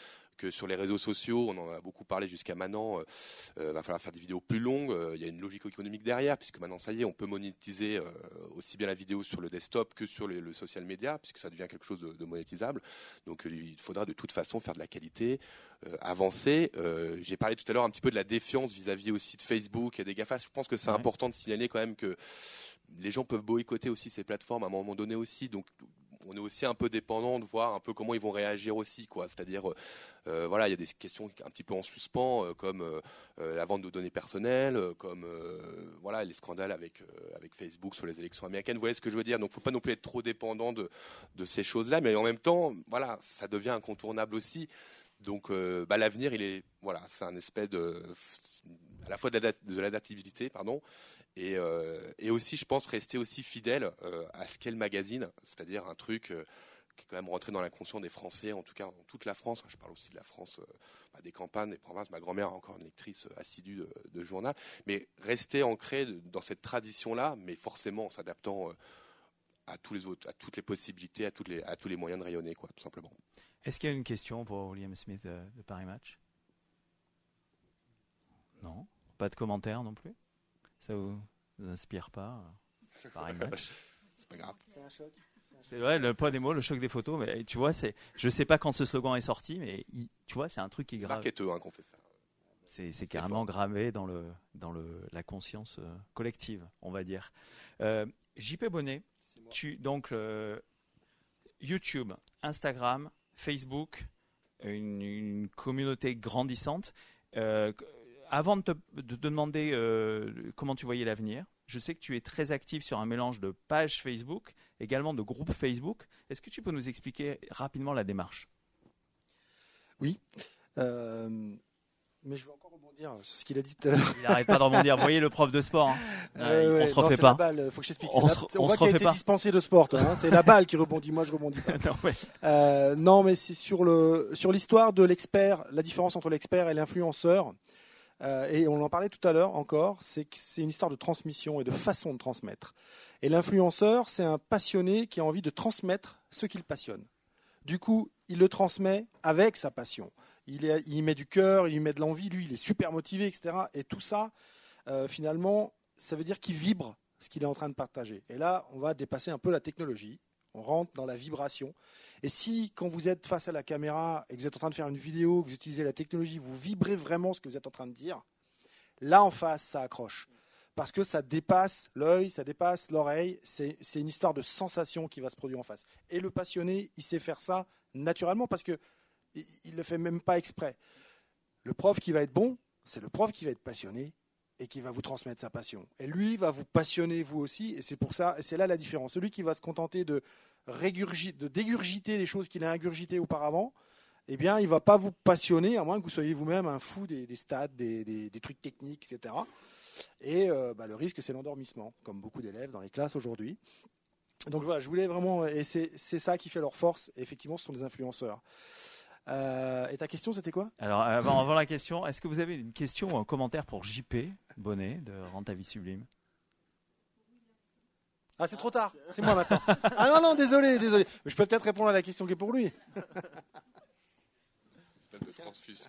que sur les réseaux sociaux, on en a beaucoup parlé jusqu'à maintenant, il euh, va falloir faire des vidéos plus longues. Il y a une logique économique derrière, puisque maintenant ça y est, on peut monétiser aussi bien la vidéo sur le desktop que sur le, social media, puisque ça devient quelque chose de, monétisable. Donc il faudra de toute façon faire de la qualité, avancer. J'ai parlé tout à l'heure un petit peu de la défiance vis-à-vis aussi de Facebook et des GAFA. Je pense que c'est important de signaler quand même que les gens peuvent boycotter aussi ces plateformes à un moment donné aussi. Donc on est aussi un peu dépendant de voir un peu comment ils vont réagir aussi, quoi. C'est-à-dire, euh, voilà, il y a des questions un petit peu en suspens, euh, comme euh, la vente de données personnelles, comme voilà les scandales avec avec Facebook sur les élections américaines. Vous voyez ce que je veux dire? Donc, faut pas non plus être trop dépendant de de ces choses-là, mais en même temps, voilà, ça devient incontournable aussi. Donc, bah, l'avenir, il est voilà, c'est un espèce de à la fois de l'adaptabilité, pardon, euh, et, aussi, je pense, rester aussi fidèle euh, à ce qu'est le magazine, c'est-à-dire un truc euh, qui est quand même rentré dans l'inconscient des Français, en tout cas dans toute la France. Je parle aussi de la France, bah, des campagnes, des provinces. Ma grand-mère est encore une lectrice assidue de, journal, mais rester ancré dans cette tradition-là, mais forcément en s'adaptant à tous les autres, à toutes les possibilités, à, toutes les, à tous les moyens de rayonner, quoi, tout simplement. Est-ce qu'il y a une question pour William Smith de Paris Match? Non, pas de commentaires non plus? Ça vous, inspire pas Pareil C'est pas grave. C'est un choc. C'est vrai, le poids des mots, le choc des photos. Mais tu vois, c'est, je sais pas quand ce slogan est sorti, mais tu vois, c'est un truc qui est grave. Marketeux, hein, qu'on fait ça. C'est, carrément gravé dans le dans le la conscience euh, collective, on va dire. Euh, JP Bonnet, tu donc euh, YouTube, Instagram, Facebook, une, communauté grandissante. Euh, avant de te, demander euh, comment tu voyais l'avenir, je sais que tu es très actif sur un mélange de pages Facebook, également de groupes Facebook. Est-ce que tu peux nous expliquer rapidement la démarche? Oui. Euh, mais je vais encore rebondir sur ce qu'il a dit tout à l'heure. Il n'arrête pas de rebondir. Vous voyez le prof de sport. Hein. Euh, on se refait pas. Il faut que j'explique. On, on, voit qu'il a été dispensé de sport. Hein. C'est la balle qui rebondit. Moi, je rebondis pas. non, non, mais c'est sur le sur l'histoire de l'expert, la différence entre l'expert et l'influenceur. Euh, et on en parlait tout à l'heure encore, c'est une histoire de transmission et de façon de transmettre. Et l'influenceur, c'est un passionné qui a envie de transmettre ce qu'il passionne. Du coup, il le transmet avec sa passion. Il, y met du cœur, il y met de l'envie, lui, il est super motivé, etc. Et tout ça, euh, finalement, ça veut dire qu'il vibre ce qu'il est en train de partager. Et là, on va dépasser un peu la technologie. On rentre dans la vibration. Et si, quand vous êtes face à la caméra et que vous êtes en train de faire une vidéo, que vous utilisez la technologie, vous vibrez vraiment ce que vous êtes en train de dire, là en face, ça accroche. Parce que ça dépasse l'œil, ça dépasse l'oreille. C'est une histoire de sensation qui va se produire en face. Et le passionné, il sait faire ça naturellement parce qu'il ne le fait même pas exprès. Le prof qui va être bon, c'est le prof qui va être passionné et qui va vous transmettre sa passion. Et lui va vous passionner vous aussi, et c'est pour ça, c'est là la différence. Celui qui va se contenter de dégurgiter les choses qu'il a ingurgitées auparavant, eh bien, il va pas vous passionner, à moins que vous soyez vous-même un fou des, stades, des, trucs techniques, etc. Et euh, bah, le risque, c'est l'endormissement, comme beaucoup d'élèves dans les classes aujourd'hui. Donc voilà, je voulais vraiment, et c'est ça qui fait leur force, effectivement, ce sont des influenceurs. Euh, et ta question, c'était quoi? Alors, avant, avant la question, est-ce que vous avez une question ou un commentaire pour JP Bonnet de Rente à vie sublime? Ah, c'est trop tard. C'est moi maintenant. Ah non, non, désolé, désolé. Mais je peux peut-être répondre à la question qui est pour lui. Espèce de transfuse.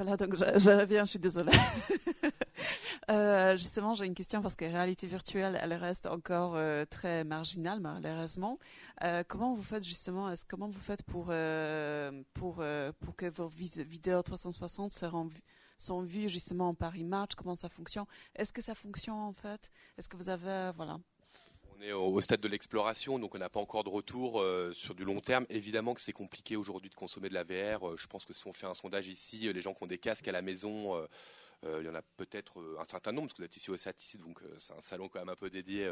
Voilà, donc je, je reviens, je suis désolée. Euh, justement, j'ai une question parce que la réalité virtuelle, elle reste encore euh, très marginale, malheureusement. Euh, comment vous faites justement, comment vous faites pour, pour, pour que vos vidéos 360 seront vues- justement par image? Comment ça fonctionne? Est-ce que ça fonctionne en fait? Est-ce que vous avez, voilà. On est au stade de l'exploration, donc on n'a pas encore de retour euh, sur du long terme. Évidemment que c'est compliqué aujourd'hui de consommer de la VR. Euh, je pense que si on fait un sondage ici, euh, les gens qui ont des casques à la maison, il y en a peut-être un certain nombre, parce que vous êtes ici au Satis, donc c'est un salon quand même un peu dédié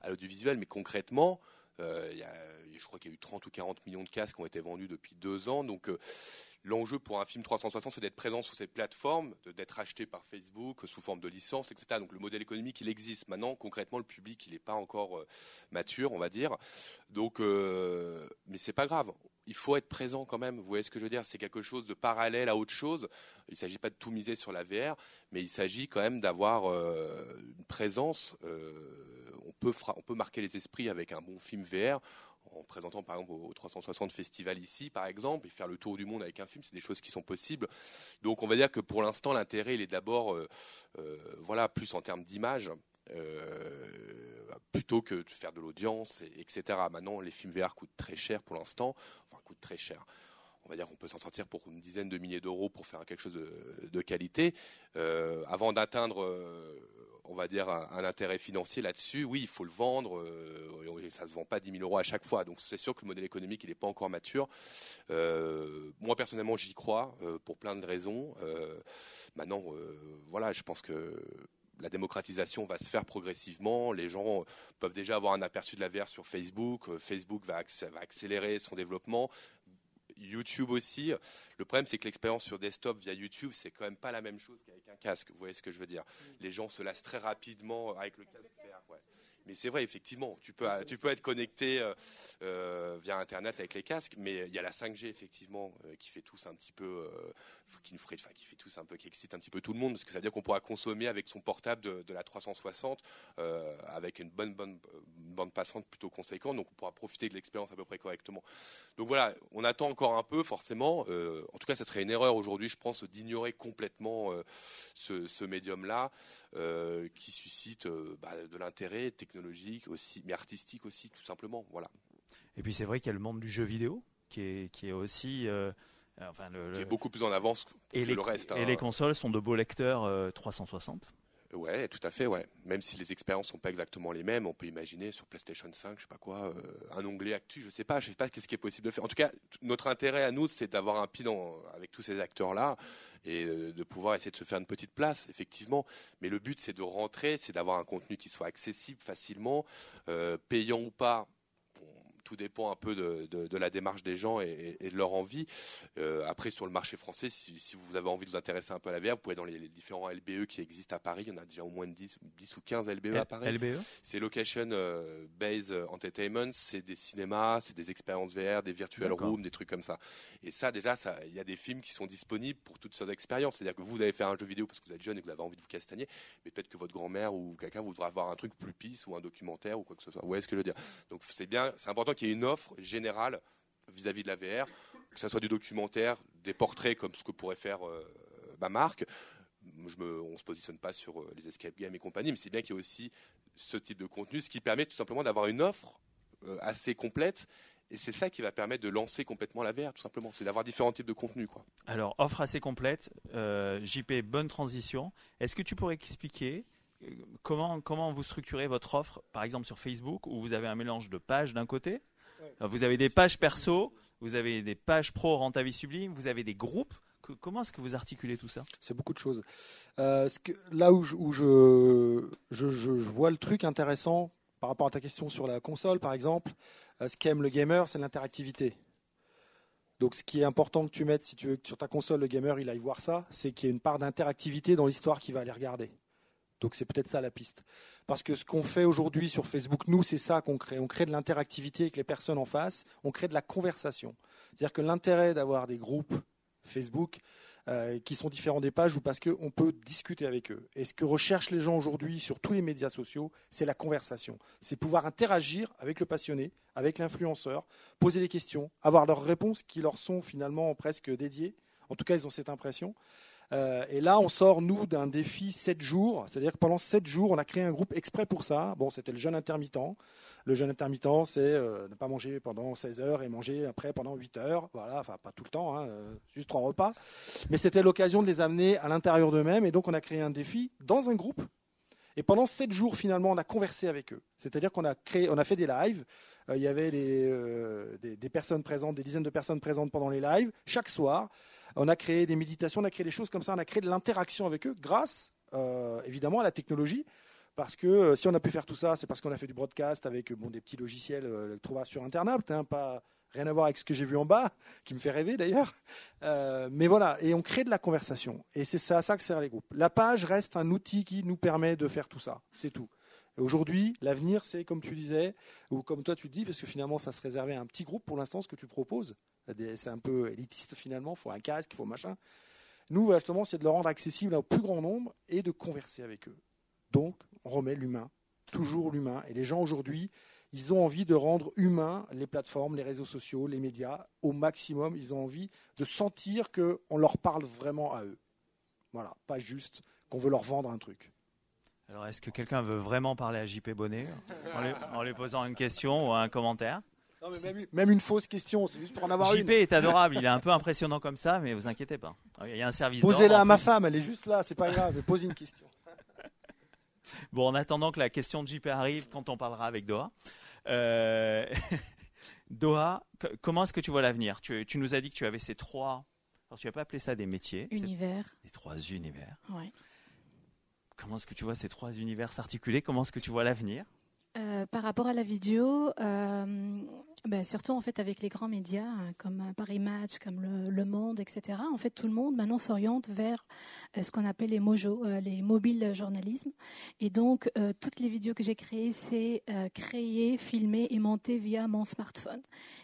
à l'audiovisuel. Mais concrètement, euh, je crois qu'il y a eu 30 ou 40 millions de casques qui ont été vendus depuis deux ans. Donc euh, l'enjeu pour un film 360, c'est d'être présent sur ces plateformes, d'être acheté par Facebook sous forme de licence, etc. Donc le modèle économique, il existe. Maintenant, concrètement, le public, il n'est pas encore euh, mature, on va dire. Donc, mais c'est pas grave. Il faut être présent quand même. Vous voyez ce que je veux dire C'est quelque chose de parallèle à autre chose. Il ne s'agit pas de tout miser sur la VR, mais il s'agit quand même d'avoir euh, une présence. euh, on peut on peut marquer les esprits avec un bon film VR en présentant par exemple au 360 Festival ici, par exemple, et faire le tour du monde avec un film, c'est des choses qui sont possibles. Donc on va dire que pour l'instant, l'intérêt, il est d'abord, euh, voilà, plus en termes d'image, plutôt que de faire de l'audience, et- etc. Maintenant, les films VR coûtent très cher pour l'instant, enfin coûtent très cher. On va dire qu'on peut s'en sortir pour une dizaine de milliers d'euros pour faire quelque chose de, qualité. Euh, avant d'atteindre, euh, on va dire, un, intérêt financier là-dessus, oui, il faut le vendre. euh, ça ne se vend pas 10 000 euros à chaque fois. Donc c'est sûr que le modèle économique, il n'est pas encore mature. Moi, personnellement, j'y crois pour plein de raisons. Maintenant, voilà, je pense que la démocratisation va se faire progressivement. Les gens peuvent déjà avoir un aperçu de la VR sur Facebook. Euh, Facebook va, acc- va accélérer son développement. YouTube aussi. Le problème, c'est que l'expérience sur desktop via YouTube, c'est quand même pas la même chose qu'avec un casque. Vous voyez ce que je veux dire? Les gens se lassent très rapidement avec le casque VR. ouais. Mais c'est vrai, effectivement, tu peux, tu peux être connecté euh, euh, via Internet avec les casques, mais il y a la 5G effectivement euh, qui fait tous un petit peu, qui nous ferait, enfin, qui fait tous un peu, qui excite un petit peu tout le monde, parce que ça veut dire qu'on pourra consommer avec son portable de, de la 360 euh, avec une bonne, bonne bande passante plutôt conséquente, donc on pourra profiter de l'expérience à peu près correctement. Donc voilà, on attend encore un peu forcément. En tout cas, ça serait une erreur aujourd'hui, je pense, d'ignorer complètement ce, ce médium-là euh, qui suscite euh, bah, de l'intérêt technologique aussi, mais artistique aussi, tout simplement. Voilà. Et puis c'est vrai qu'il y a le monde du jeu vidéo qui est, qui est aussi. euh, enfin, le, Qui est beaucoup plus en avance que et, les, le reste. et hein. les consoles sont de beaux lecteurs euh, 360. Ouais, tout à fait, ouais. Même si les expériences sont pas exactement les mêmes, on peut imaginer sur PlayStation 5, je sais pas quoi, euh, un onglet actu, je sais pas, je sais pas qu'est-ce qui est possible de faire. En tout cas, notre intérêt à nous, c'est d'avoir un pied avec tous ces acteurs-là et euh, de pouvoir essayer de se faire une petite place, effectivement. Mais le but, c'est de rentrer, c'est d'avoir un contenu qui soit accessible facilement, euh, payant ou pas. Tout dépend un peu de, de- de la démarche des gens et, de leur envie. Euh, après, sur le marché français, si, si vous avez envie de vous intéresser un peu à la VR, vous pouvez aller dans les, les différents LBE qui existent à Paris. Il y en a déjà au moins 10, 10 ou 15 LBE à Paris. LBE C'est Location euh, Based Entertainment, c'est des cinémas, c'est des expériences VR, des virtual rooms, des trucs comme ça. Et ça, déjà, ça- il y a des films qui sont disponibles pour toutes sortes d'expériences. C'est-à-dire que vous avez fait un jeu vidéo parce que vous êtes jeune et que vous avez envie de vous castagner, mais peut-être que votre grand-mère ou quelqu'un voudra avoir un truc plus pisse ou un documentaire ou quoi que ce soit. Vous voyez ce que je veux dire? Donc c'est bien, c'est important qu'il y ait une offre générale vis-à-vis de la VR, que ce soit du documentaire, des portraits comme ce que pourrait faire euh, ma marque. Je me, on se positionne pas sur euh, les escape games et compagnie, mais c'est bien qu'il y ait aussi ce type de contenu, ce qui permet tout simplement d'avoir une offre euh, assez complète. Et c'est ça qui va permettre de lancer complètement la VR, tout simplement. C'est d'avoir différents types de contenus, quoi. Alors, offre assez complète. Euh, JP, bonne transition. Est-ce que tu pourrais expliquer euh, comment, comment vous structurez votre offre, par exemple sur Facebook, où vous avez un mélange de pages d'un côté? Alors, Vous avez des pages perso, vous avez des pages pro Rentavis Sublime, vous avez des groupes. Que- comment est-ce que vous articulez tout ça? C'est beaucoup de choses. Euh, ce que- là où, je, où je, je, je- je vois le truc intéressant par rapport à ta question sur la console, par exemple, euh, ce qu'aime le gamer, c'est l'interactivité. Donc, ce qui est important que tu mettes, si tu veux que sur ta console, le gamer il aille voir ça, c'est qu'il y ait une part d'interactivité dans l'histoire qu'il va aller regarder. Donc c'est peut-être ça la piste. Parce que ce qu'on fait aujourd'hui sur Facebook, nous, c'est ça qu'on crée. On crée de l'interactivité avec les personnes en face, on crée de la conversation. C'est-à-dire que l'intérêt d'avoir des groupes Facebook euh, qui sont différents des pages ou parce qu'on peut discuter avec eux. Et ce que recherchent les gens aujourd'hui sur tous les médias sociaux, c'est la conversation. C'est pouvoir interagir avec le passionné, avec l'influenceur, poser des questions, avoir leurs réponses qui leur sont finalement presque dédiées. En tout cas, ils ont cette impression. Euh, et là, on sort, nous, d'un défi 7 jours. C'est-à-dire que pendant 7 jours, on a créé un groupe exprès pour ça. Bon, c'était le jeûne intermittent. Le jeûne intermittent, c'est euh, ne pas manger pendant 16 heures et manger après pendant 8 heures. Voilà, enfin, pas tout le temps, hein, euh, juste trois repas. Mais c'était l'occasion de les amener à l'intérieur d'eux-mêmes. Et donc, on a créé un défi dans un groupe. Et pendant 7 jours, finalement, on a conversé avec eux. C'est-à-dire qu'on a, créé, on a fait des lives. il y avait des, des personnes présentes, des dizaines de personnes présentes pendant les lives, chaque soir. On a créé des méditations, on a créé des choses comme ça, on a créé de l'interaction avec eux grâce euh, évidemment à la technologie. Parce que euh, si on a pu faire tout ça, c'est parce qu'on a fait du broadcast avec bon, des petits logiciels euh, trouvables sur Internet, hein, pas rien à voir avec ce que j'ai vu en bas, qui me fait rêver d'ailleurs. mais voilà, et on crée de la conversation. Et c'est à ça que servent les groupes. La page reste un outil qui nous permet de faire tout ça. C'est tout. Aujourd'hui, l'avenir, c'est comme tu disais, ou comme toi tu dis, parce que finalement, ça se réservait à un petit groupe pour l'instant, ce que tu proposes. C'est un peu élitiste finalement, il faut un casque, il faut machin. Nous, justement, c'est de le rendre accessible au plus grand nombre et de converser avec eux. Donc, on remet l'humain, toujours l'humain. Et les gens aujourd'hui, ils ont envie de rendre humain les plateformes, les réseaux sociaux, les médias au maximum. Ils ont envie de sentir qu'on leur parle vraiment à eux. Voilà, pas juste qu'on veut leur vendre un truc. Alors, est-ce que quelqu'un veut vraiment parler à JP Bonnet en lui, posant une question ou un commentaire? Non, mais même, une fausse question, c'est juste pour en avoir une. JP est adorable, il est un peu impressionnant comme ça, mais vous inquiétez pas. Il y a un service. Posez-la à ma femme, elle est juste là, c'est pas grave, posez une question. Bon, en attendant que la question de JP arrive, quand on parlera avec Doha. Euh, Doha, comment est-ce que tu vois l'avenir? Tu, tu, nous as dit que tu avais ces trois. Alors, tu n'as pas appelé ça des métiers. Univers. Des trois univers. Ouais. Comment est-ce que tu vois ces trois univers s'articuler? Comment est-ce que tu vois l'avenir? Euh, par rapport à la vidéo, euh, ben, surtout en fait avec les grands médias hein, comme Paris Match, comme le, Monde, etc. En fait, tout le monde maintenant s'oriente vers euh, ce qu'on appelle les mojos, euh, les mobiles journalisme. Et donc, euh, toutes les vidéos que j'ai créées, c'est créées, filmées et montées via mon smartphone.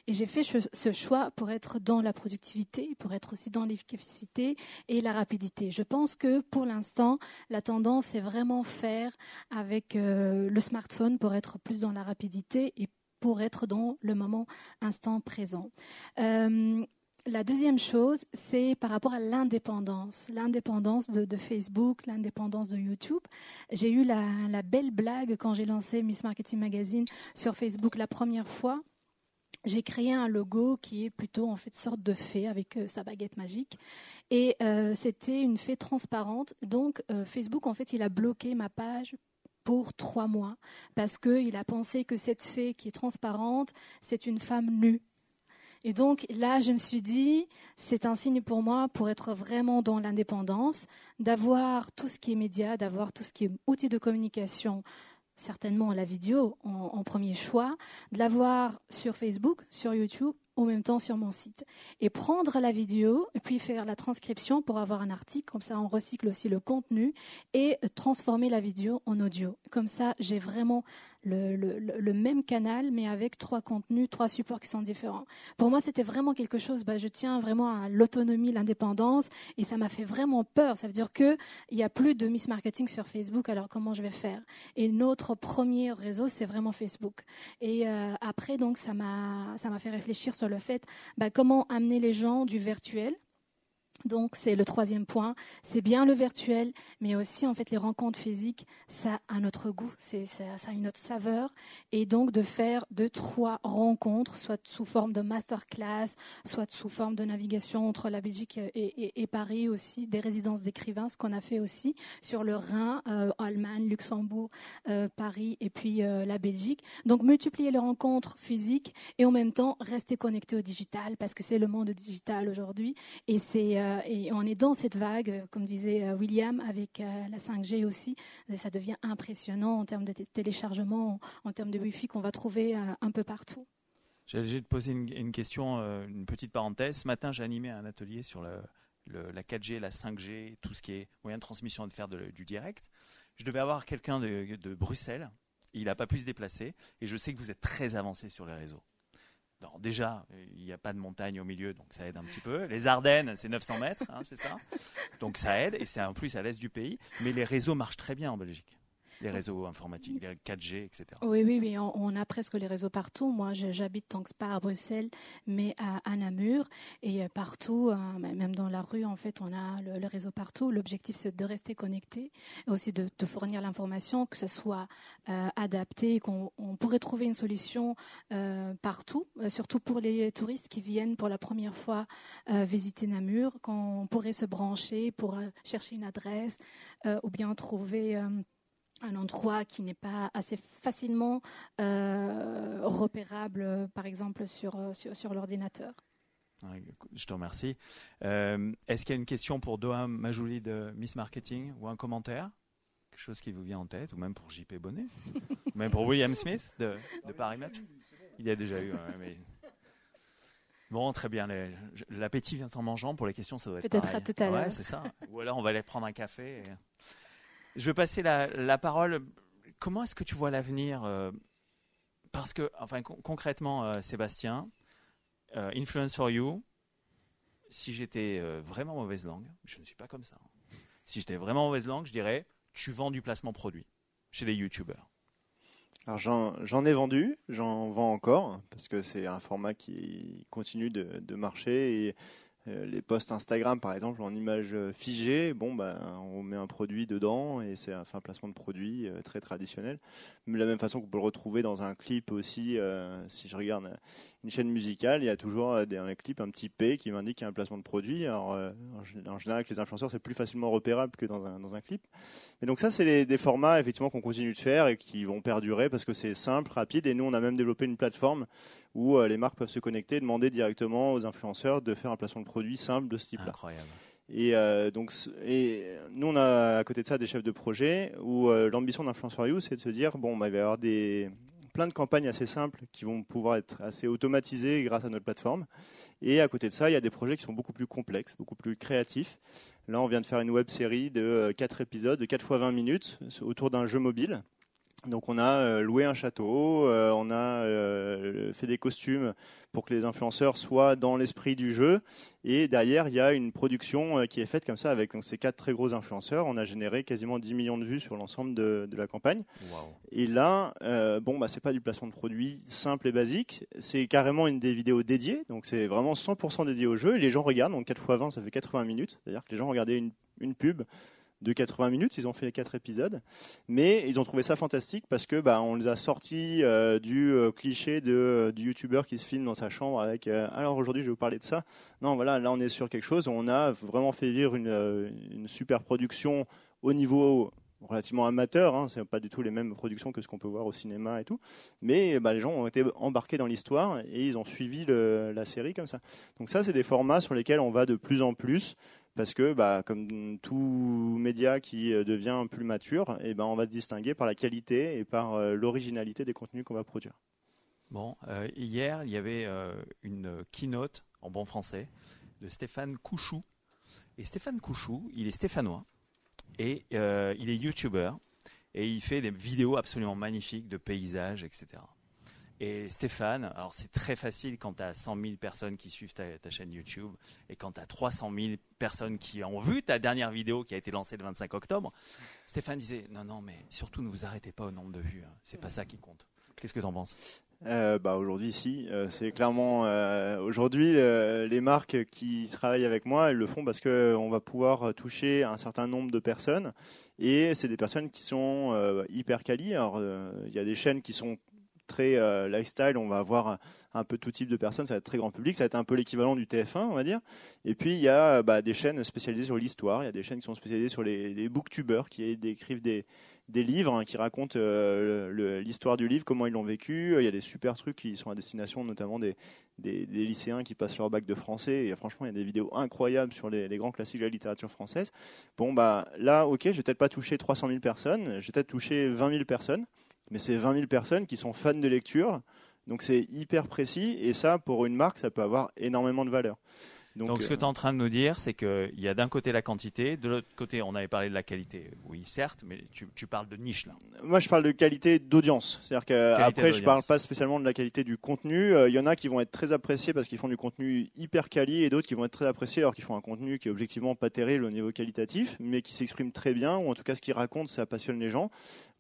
Et j'ai fait ce choix pour être dans la productivité, pour être aussi dans l'efficacité et la rapidité. Je pense que pour l'instant, la tendance est vraiment faire avec le smartphone pour être plus dans la rapidité et pour être dans le moment instant présent. Euh, la deuxième chose, c'est par rapport à l'indépendance, l'indépendance de, Facebook, l'indépendance de YouTube. J'ai eu la, belle blague quand j'ai lancé Miss Marketing Magazine sur Facebook la première fois. J'ai créé un logo qui est plutôt en fait sorte de fée avec euh, sa baguette magique et euh, c'était une fée transparente. Donc Facebook en fait il a bloqué ma page pour trois mois parce qu'il a pensé que cette fée qui est transparente, c'est une femme nue. Et donc là, je me suis dit, c'est un signe pour moi pour être vraiment dans l'indépendance, d'avoir tout ce qui est média, d'avoir tout ce qui est outils de communication, certainement la vidéo en, en premier choix, de l'avoir sur Facebook, sur YouTube en même temps sur mon site. Et prendre la vidéo puis faire la transcription pour avoir un article, comme ça on recycle aussi le contenu et transformer la vidéo en audio. Comme ça j'ai vraiment le, même canal, mais avec trois contenus, trois supports qui sont différents. Pour moi, c'était vraiment quelque chose, bah, je tiens vraiment à l'autonomie, l'indépendance, et ça m'a fait vraiment peur. Ça veut dire qu'il n'y a plus de Miss Marketing sur Facebook, alors comment je vais faire? Et notre premier réseau, c'est vraiment Facebook. Et euh, après, donc, ça m'a fait réfléchir sur le fait, bah, comment amener les gens du virtuel donc c'est le troisième point. C'est bien le virtuel, mais aussi en fait les rencontres physiques, ça a notre goût, c'est, ça a une autre saveur. Et donc de faire deux, trois rencontres, soit sous forme de masterclass, soit sous forme de navigation entre la Belgique et, Paris aussi, des résidences d'écrivains, ce qu'on a fait aussi sur le Rhin, euh, Allemagne, Luxembourg, euh, Paris et puis euh, la Belgique. Donc multiplier les rencontres physiques et en même temps rester connecté au digital parce que c'est le monde digital aujourd'hui et c'est euh, et on est dans cette vague, euh, comme disait euh, William, avec la 5G aussi. Ça devient impressionnant en termes de téléchargement, en termes de Wi-Fi qu'on va trouver un peu partout. J'ai te poser une, question, une petite parenthèse. Ce matin, j'ai animé un atelier sur la 4G, la 5G, tout ce qui est moyen de transmission et de faire du direct. Je devais avoir quelqu'un de, de Bruxelles. Il n'a pas pu se déplacer. Et je sais que vous êtes très avancé sur les réseaux. Déjà, il n'y a pas de montagne au milieu, donc ça aide un petit peu. Les Ardennes, c'est 900 mètres, hein, c'est ça. Donc ça aide, et c'est en plus à l'est du pays. Mais les réseaux marchent très bien en Belgique les réseaux informatiques, les 4G, etc. Oui, oui, oui, on, a presque les réseaux partout. Moi, j'habite tant que pas à Bruxelles, mais à, Namur. Et euh, partout, euh, même dans la rue, en fait, on a le, réseau partout. L'objectif, c'est de rester connecté et aussi de, fournir l'information, que ce soit euh, adapté, qu'on pourrait trouver une solution partout, surtout pour les touristes qui viennent pour la première fois visiter Namur, qu'on pourrait se brancher pour chercher une adresse ou bien trouver un endroit qui n'est pas assez facilement euh, repérable, par exemple, sur, euh, sur, l'ordinateur. Je te remercie. Euh, est-ce qu'il y a une question pour Doha Majouli de Miss Marketing ou un commentaire? Quelque chose qui vous vient en tête, ou même pour JP Bonnet? Même pour William Smith de, Paris Match? Il y a déjà eu. mais... Bon, très bien. L'appétit vient en mangeant. Pour les questions, ça doit être Peut-être à tout à l'heure. Ouais, c'est ça. Ou alors, on va aller prendre un café. Et... Je vais passer la, parole. Comment est-ce que tu vois l'avenir euh, Parce que, enfin, concrètement, euh, Sébastien, euh, Influence for You, si j'étais vraiment mauvaise langue, je ne suis pas comme ça. Hein. Si j'étais vraiment mauvaise langue, je dirais tu vends du placement produit chez les YouTubers. Alors j'en ai vendu, j'en vends encore, parce que c'est un format qui continue de, marcher les posts Instagram, par exemple, en image euh, figée, bon, ben, on met un produit dedans et c'est un, placement de produit euh, très traditionnel. Mais de la même façon qu'on peut le retrouver dans un clip aussi, si je regarde une chaîne musicale, il y a toujours dans les clips un petit P qui m'indique qu'il y a un placement de produit. Alors, en général, avec les influenceurs, c'est plus facilement repérable que dans un, dans un clip. Et donc ça, c'est des formats effectivement qu'on continue de faire et qui vont perdurer parce que c'est simple, rapide. Et nous, on a même développé une plateforme où les marques peuvent se connecter, demander directement aux influenceurs de faire un placement de produit simple de ce type-là. Incroyable. Et donc, et nous, on a à côté de ça des chefs de projet où l'ambition d'Influence for You, c'est de se dire bon, bah, il va y avoir des, plein de campagnes assez simples qui vont pouvoir être assez automatisées grâce à notre plateforme. Et à côté de ça, il y a des projets qui sont beaucoup plus complexes, beaucoup plus créatifs. Là, on vient de faire une web série de 4 épisodes, de 4 fois 20 minutes, autour d'un jeu mobile. Donc on a euh, loué un château, euh, on a euh, fait des costumes pour que les influenceurs soient dans l'esprit du jeu, et derrière il y a une production qui est faite comme ça avec ces quatre très gros influenceurs. On a généré quasiment 10 millions de vues sur l'ensemble de, la campagne. Et là, bon bah c'est pas du placement de produits simple et basique, c'est carrément une des vidéos dédiées, donc c'est vraiment 100% dédié au jeu. Et les gens regardent, donc 4 x 20 ça fait 80 minutes, c'est-à-dire que les gens regardaient une, une pub de 80 minutes. Ils ont fait les quatre épisodes, mais ils ont trouvé ça fantastique parce que bah, on les a sortis euh, du euh, cliché de euh, du youtubeur qui se filme dans sa chambre avec. alors aujourd'hui, je vais vous parler de ça. Non, voilà, là on est sur quelque chose. On a vraiment fait vivre une, une super production au niveau relativement amateur, hein, c'est pas du tout les mêmes productions que ce qu'on peut voir au cinéma et tout, mais bah, les gens ont été embarqués dans l'histoire et ils ont suivi la série comme ça. Donc ça, c'est des formats sur lesquels on va de plus en plus parce que bah, comme tout média qui euh, devient plus mature, eh ben, on va se distinguer par la qualité et par euh, l'originalité des contenus qu'on va produire. Bon, euh, hier, il y avait une keynote en bon français de Stéphane Couchou. Et Stéphane Couchou, il est stéphanois et il est youtubeur et il fait des vidéos absolument magnifiques de paysages, etc. Et Stéphane, alors c'est très facile quand tu as 100 000 personnes qui suivent ta, chaîne YouTube et quand tu as 300 000 personnes qui ont vu ta dernière vidéo qui a été lancée le 25 octobre. Stéphane disait non, non, mais surtout ne vous arrêtez pas au nombre de vues. Hein. C'est pas ça qui compte. Qu'est-ce que tu en penses? Euh, bah aujourd'hui si euh, c'est clairement euh, aujourd'hui les marques qui travaillent avec moi elles le font parce que on va pouvoir toucher un certain nombre de personnes et c'est des personnes qui sont hyper quali alors il y a des chaînes qui sont très euh, lifestyle, on va avoir un peu tout type de personnes, ça va être très grand public, ça va être un peu l'équivalent du TF1, on va dire. Et puis il y a bah, des chaînes spécialisées sur l'histoire, il y a des chaînes qui sont spécialisées sur les, booktubers, qui écrivent des, livres, hein, qui racontent euh, l'histoire du livre, comment ils l'ont vécu. Il y a des super trucs qui sont à destination notamment des, lycéens qui passent leur bac de français. Et franchement, il y a des vidéos incroyables sur les, grands classiques de la littérature française. Bon, bah là, ok, je vais peut-être pas toucher 300 000 personnes, je vais peut-être toucher 20 000 personnes mais c'est 20 000 personnes qui sont fans de lecture. Donc c'est hyper précis et ça, pour une marque, ça peut avoir énormément de valeur. Donc, ce que euh, tu es en train de nous dire, c'est qu'il y a d'un côté la quantité, de l'autre côté, on avait parlé de la qualité. Oui, certes, mais tu, tu parles de niche là. Moi, je parle de qualité d'audience. C'est-à-dire qu'après, je d'audience. parle pas spécialement de la qualité du contenu. Euh, Il y en a qui vont être très appréciés parce qu'ils font du contenu hyper quali et d'autres qui vont être très appréciés alors qu'ils font un contenu qui est objectivement pas terrible au niveau qualitatif, mais qui s'exprime très bien ou en tout cas ce qu'ils racontent, ça passionne les gens.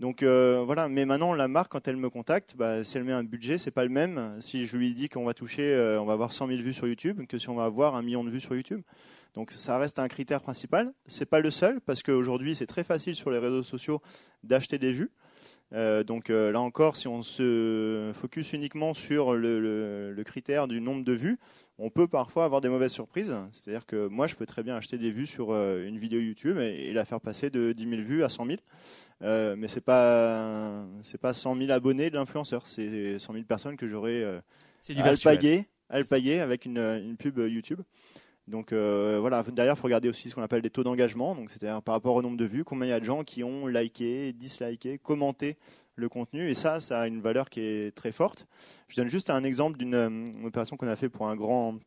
Donc euh, voilà. Mais maintenant, la marque, quand elle me contacte, bah, si elle met un budget, c'est pas le même. Si je lui dis qu'on va toucher, euh, on va avoir 100 000 vues sur YouTube, que si on va avoir un million de vues sur YouTube. Donc ça reste un critère principal. C'est pas le seul parce qu'aujourd'hui c'est très facile sur les réseaux sociaux d'acheter des vues. Euh, donc euh, là encore, si on se focus uniquement sur le, le- le critère du nombre de vues, on peut parfois avoir des mauvaises surprises. C'est-à-dire que moi, je peux très bien acheter des vues sur euh, une vidéo YouTube et, et la faire passer de 10 000 vues à 100 000. Euh, mais c'est pas c'est pas 100 000 abonnés de l'influenceur, c'est 100 000 personnes que j'aurais C'est du virtuel. alpagué, alpagué avec une, une pub YouTube. Donc euh, voilà, derrière, il faut regarder aussi ce qu'on appelle des taux d'engagement. Donc c'est-à-dire par rapport au nombre de vues, combien il y a de gens qui ont liké, disliké, commenté le contenu. Et ça, ça a une valeur qui est très forte. Je donne juste un exemple d'une euh, opération qu'on a fait pour un grand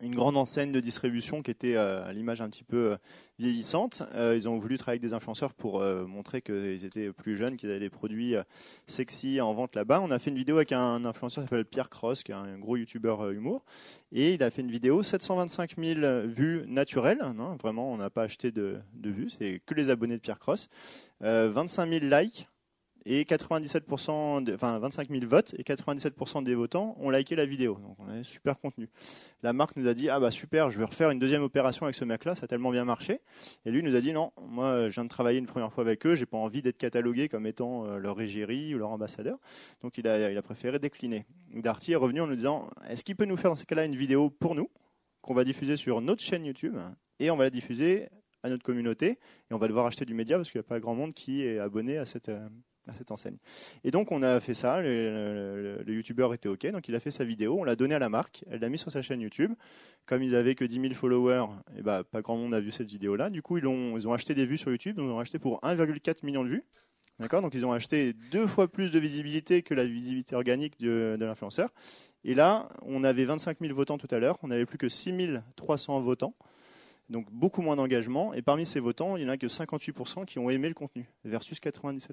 une grande enseigne de distribution qui était euh, à l'image un petit peu euh, vieillissante. Euh, ils ont voulu travailler avec des influenceurs pour montrer qu'ils étaient plus jeunes, qu'ils avaient des produits sexy en vente là-bas. On a fait une vidéo avec un influenceur qui s'appelle Pierre Cross, qui est un gros youtubeur humour. Et il a fait une vidéo, 725 000 vues naturelles. hein, vraiment, on n'a pas acheté de, de vues, c'est que les abonnés de Pierre Cross. Euh, 25 000 likes et 97%, de- enfin 25 000 votes et 97% des votants ont liké la vidéo. Donc on a super contenu. La marque nous a dit ah bah super, je vais refaire une deuxième opération avec ce mec-là, ça a tellement bien marché. Et lui nous a dit non, moi je viens de travailler une première fois avec eux, j'ai pas envie d'être catalogué comme étant euh, leur égérie ou leur ambassadeur. Donc il a, il a préféré décliner. Darty est revenu en nous disant est-ce qu'il peut nous faire dans ces cas-là une vidéo pour nous qu'on va diffuser sur notre chaîne YouTube et on va la diffuser à notre communauté et on va devoir acheter du média parce qu'il n'y a pas grand monde qui est abonné à cette, euh, à cette enseigne. Et donc on a fait ça, le, youtubeur était OK, donc il a fait sa vidéo, on l'a donné à la marque, elle l'a mis sur sa chaîne YouTube. Comme ils avaient que 10 000 followers, et bah, pas grand monde a vu cette vidéo-là. Du coup, ils ont, ils ont acheté des vues sur YouTube, ils ont acheté pour 1,4 million de vues. D'accord? Donc ils ont acheté deux fois plus de visibilité que la visibilité organique de, de l'influenceur. Et là, on avait 25 000 votants tout à l'heure, on n'avait plus que 6 300 votants. Donc beaucoup moins d'engagement. Et parmi ces votants, il n'y en a que 58% qui ont aimé le contenu, versus 97%.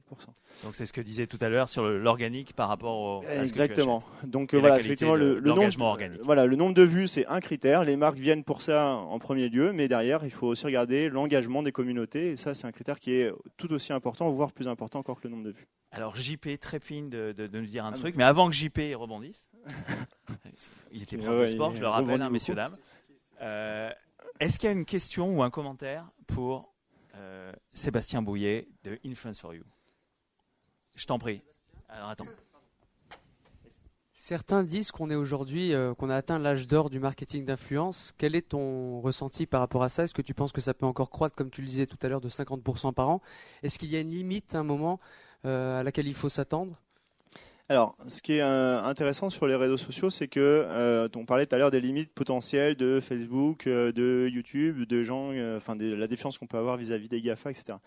Donc c'est ce que disait tout à l'heure sur l'organique par rapport au. à ce que tu Exactement. Donc Et voilà, effectivement, de le, nombre, organique. voilà, le nombre de vues, c'est un critère. Les marques viennent pour ça en premier lieu, mais derrière, il faut aussi regarder l'engagement des communautés. Et ça, c'est un critère qui est tout aussi important, voire plus important encore que le nombre de vues. Alors JP trépigne de, de, de nous dire un Ah, truc, mais avant que JP rebondisse, il était prof de Ouais, sport, il je le rappelle, hein, messieurs dames. Euh, Est-ce qu'il y a une question ou un commentaire pour euh, Sébastien Bouillet de Influence for You? Je t'en prie. Alors attends. Certains disent qu'on est aujourd'hui, euh, qu'on a atteint l'âge d'or du marketing d'influence. Quel est ton ressenti par rapport à ça? Est-ce que tu penses que ça peut encore croître, comme tu le disais tout à l'heure, de 50% par an? Est-ce qu'il y a une limite, un moment, euh, à laquelle il faut s'attendre? Alors, ce qui est euh, intéressant sur les réseaux sociaux, c'est que euh, on parlait tout à l'heure des limites potentielles de Facebook, euh, de YouTube, de gens, enfin de la défiance qu'on peut avoir vis-à-vis des Gafa, etc.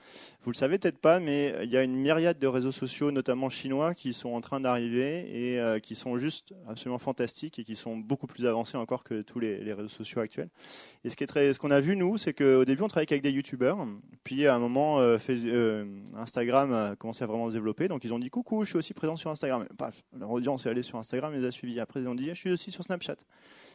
Vous le savez peut-être pas, mais il y a une myriade de réseaux sociaux, notamment chinois, qui sont en train d'arriver et qui sont juste absolument fantastiques et qui sont beaucoup plus avancés encore que tous les, réseaux sociaux actuels. Et ce qu'on a vu nous, c'est qu'au début on travaillait avec des YouTubeurs, puis à un moment Face- euh, Instagram a commencé à vraiment se développer, donc ils ont dit coucou, je suis aussi présent sur Instagram. Paf, leur audience est allée sur Instagram, les a suivis. Après ils ont dit je suis aussi sur Snapchat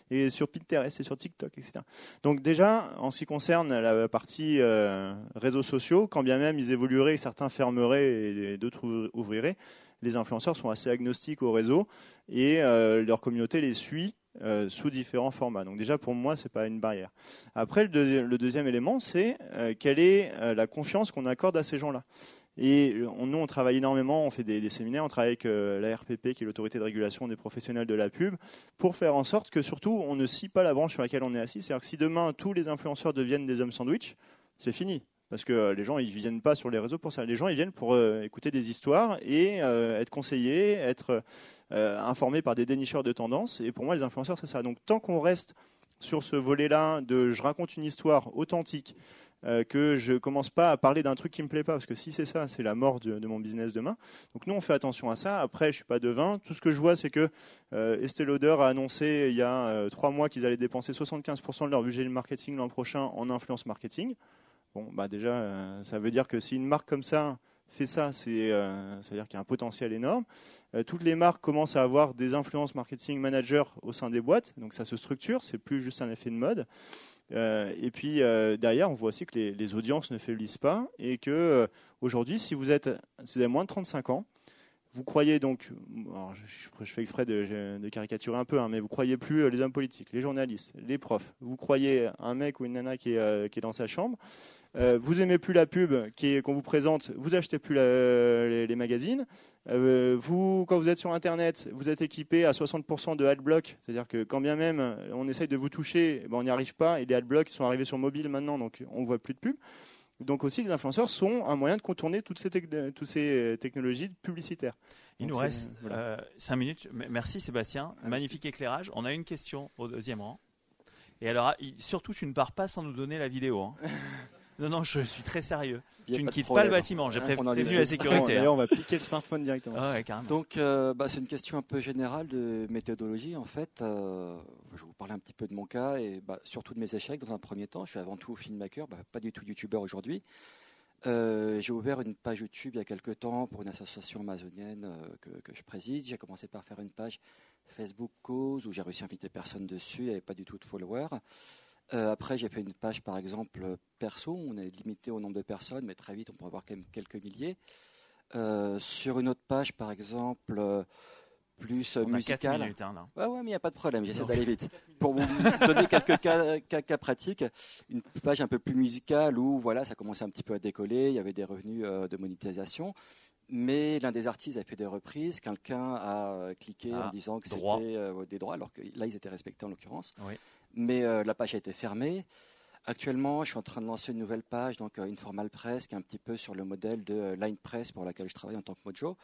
et sur Pinterest et sur TikTok, etc. Donc déjà, en ce qui concerne la partie euh, réseaux sociaux, quand bien même ils évolueraient, certains fermeraient et, d'autres ouvri- ouvriraient, les influenceurs sont assez agnostiques au réseau et euh, leur communauté les suit euh, sous différents formats. Donc déjà pour moi c'est pas une barrière. Après le, deuxi- le deuxième élément c'est quelle est la confiance qu'on accorde à ces gens-là. Et euh, on- nous on travaille énormément, on fait des, séminaires, on travaille avec euh, la RPP qui est l'autorité de régulation des professionnels de la pub pour faire en sorte que surtout on ne scie pas la branche sur laquelle on est assis. C'est-à-dire que si demain tous les influenceurs deviennent des hommes sandwich, c'est fini. Parce que euh, les gens, ils viennent pas sur les réseaux pour ça. Les gens, ils viennent pour écouter des histoires et être conseillés, être informés par des dénicheurs de tendances. Et pour moi, les influenceurs, c'est ça. Donc, tant qu'on reste sur ce volet-là de je raconte une histoire authentique, euh, que je commence pas à parler d'un truc qui me plaît pas, parce que si c'est ça, c'est la mort de, mon business demain. Donc nous, on fait attention à ça. Après, je suis pas devin. Tout ce que je vois, c'est que euh, Estée Lauder a annoncé il y a euh, trois mois qu'ils allaient dépenser 75% de leur budget de marketing l'an prochain en influence marketing. Bon, bah déjà, euh, ça veut dire que si une marque comme ça fait ça, c'est, ça veut dire qu'il y a un potentiel énorme. Toutes les marques commencent à avoir des influence marketing managers au sein des boîtes, donc ça se structure, c'est plus juste un effet de mode. Euh, et puis euh, derrière, on voit aussi que les, audiences ne faiblissent pas et que euh, aujourd'hui, si vous êtes, si vous avez moins de 35 ans, vous croyez donc, alors je, fais exprès de, caricaturer un peu, hein, mais vous croyez plus les hommes politiques, les journalistes, les profs. Vous croyez un mec ou une nana qui est, qui est dans sa chambre. Euh, vous aimez plus la pub qu'on vous présente, vous achetez plus la, les, les, magazines. Euh, vous, quand vous êtes sur Internet, vous êtes équipé à 60% de adblock, c'est-à-dire que quand bien même on essaye de vous toucher, ben on n'y arrive pas. Et les adblocks sont arrivés sur mobile maintenant, donc on voit plus de pub. Donc aussi, les influenceurs sont un moyen de contourner toutes ces, toutes ces technologies publicitaires. Il Donc nous reste voilà. euh, 5 minutes. Merci Sébastien. Avec Magnifique éclairage. On a une question au deuxième rang. Et alors, surtout, tu ne pars pas sans nous donner la vidéo. Hein. Non, non, je suis très sérieux. Tu ne quittes pas le bâtiment. J'ai pré prévenu la sécurité. D'ailleurs, on va piquer le smartphone directement. Ah ouais, Donc, euh, bah, c'est une question un peu générale de méthodologie. En fait, euh, je vais vous parler un petit peu de mon cas et bah, surtout de mes échecs. Dans un premier temps, je suis avant tout filmmaker, bah, pas du tout youtubeur aujourd'hui. Euh, j'ai ouvert une page YouTube il y a quelques temps pour une association amazonienne que, que, je préside. J'ai commencé par faire une page Facebook Cause où j'ai réussi à inviter personne dessus, il n'y avait pas du tout de followers. Euh, après, j'ai fait une page, par exemple, perso, où on est limité au nombre de personnes, mais très vite, on pourrait avoir quand même quelques milliers. Euh, sur une autre page, par exemple, euh, plus on musicale. Minutes, hein. Ouais, ouais, mais il n'y a pas de problème, j'essaie d'aller vite. Pour vous donner quelques cas, cas, cas, pratiques, une page un peu plus musicale où voilà, ça commençait un petit peu à décoller, il y avait des revenus de monétisation. Mais l'un des artistes a fait des reprises, quelqu'un a cliqué ah, en disant que c'était droit. des droits, alors que là, ils étaient respectés en l'occurrence. Oui mais euh, la page a été fermée. Actuellement, je suis en train de lancer une nouvelle page, donc euh, Informal Press, qui est un petit peu sur le modèle de euh, Line Press pour laquelle je travaille en tant que Mojo,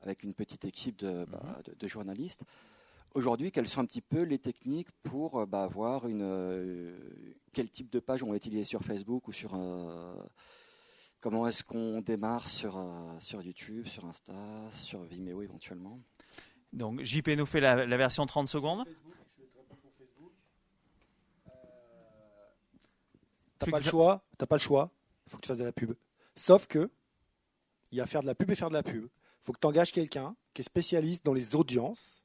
avec une petite équipe de, bah, de, de journalistes. Aujourd'hui, quelles sont un petit peu les techniques pour bah, avoir une euh, quel type de page on va utiliser sur Facebook ou sur euh, comment est-ce qu'on démarre sur euh, sur YouTube, sur Insta, sur Vimeo éventuellement? Donc JP nous fait la, la version 30 secondes. Facebook. T'as pas le choix, t'as pas le choix, il faut que tu fasses de la pub. Sauf que il y a faire de la pub et faire de la pub. Il faut que tu engages quelqu'un qui est spécialiste dans les audiences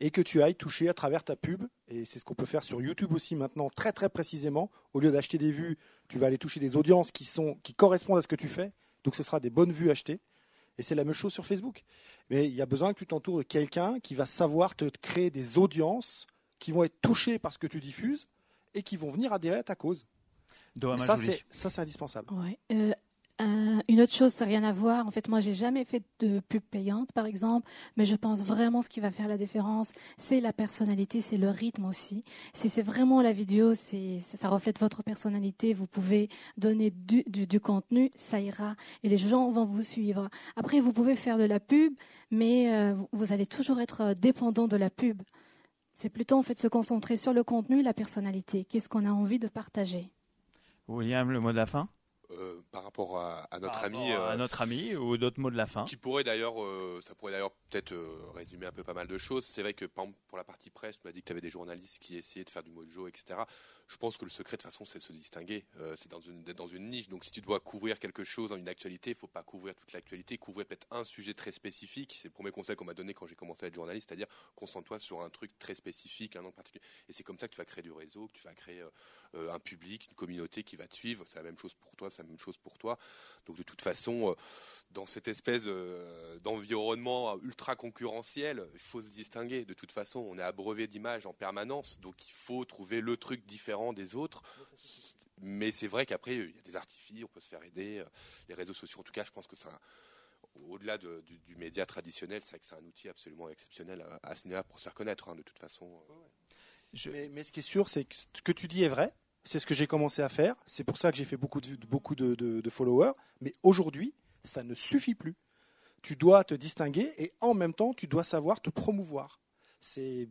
et que tu ailles toucher à travers ta pub. Et c'est ce qu'on peut faire sur YouTube aussi maintenant, très très précisément. Au lieu d'acheter des vues, tu vas aller toucher des audiences qui, sont, qui correspondent à ce que tu fais. Donc ce sera des bonnes vues achetées. Et c'est la même chose sur Facebook. Mais il y a besoin que tu t'entoures de quelqu'un qui va savoir te créer des audiences qui vont être touchées par ce que tu diffuses et qui vont venir adhérer à ta cause. Ça, c'est, ça, c'est indispensable. Ouais. Euh, euh, une autre chose, ça n'a rien à voir. En fait, moi, j'ai jamais fait de pub payante, par exemple, mais je pense vraiment ce qui va faire la différence, c'est la personnalité, c'est le rythme aussi. Si c'est vraiment la vidéo, c'est, ça reflète votre personnalité, vous pouvez donner du, du, du, contenu, ça ira, et les gens vont vous suivre. Après, vous pouvez faire de la pub, mais euh, vous allez toujours être dépendant de la pub. C'est plutôt en fait se concentrer sur le contenu, la personnalité. Qu'est-ce qu'on a envie de partager? William, le mot de la fin? Euh, par rapport à, à notre par ami, à euh, notre ami ou d'autres mots de la fin qui pourrait d'ailleurs, euh, ça pourrait d'ailleurs peut-être résumer un peu pas mal de choses. C'est vrai que par exemple, pour la partie presse, tu m'as dit que tu avais des journalistes qui essayaient de faire du mojo, etc. Je pense que le secret de toute façon, c'est de se distinguer. C'est dans une, d'être dans une niche. Donc si tu dois couvrir quelque chose une actualité, il faut pas couvrir toute l'actualité, couvrir peut-être un sujet très spécifique. C'est le premier conseil qu'on m'a donné quand j'ai commencé à être journaliste, c'est-à-dire concentre-toi sur un truc très spécifique, un nom particulier. Et c'est comme ça que tu vas créer du réseau, que tu vas créer un public, une communauté qui va te suivre. C'est la même chose pour toi, la même chose pour toi. Donc de toute façon, dans cette espèce d'environnement ultra concurrentiel, il faut se distinguer. De toute façon, on est abreuvé d'images en permanence, donc il faut trouver le truc différent des autres. Mais c'est vrai qu'après, il y a des artifices, on peut se faire aider. Les réseaux sociaux, en tout cas, je pense que ça au-delà de, du, du, média traditionnel, c'est que c'est un outil absolument exceptionnel à, à ce niveau-là pour se faire connaître, hein, de toute façon. Je... Mais, mais, ce qui est sûr, c'est que ce que tu dis est vrai. C'est ce que j'ai commencé à faire. C'est pour ça que j'ai fait beaucoup de, followers. Mais aujourd'hui, ça ne suffit plus. Tu dois te distinguer et en même temps, tu dois savoir te promouvoir. C'est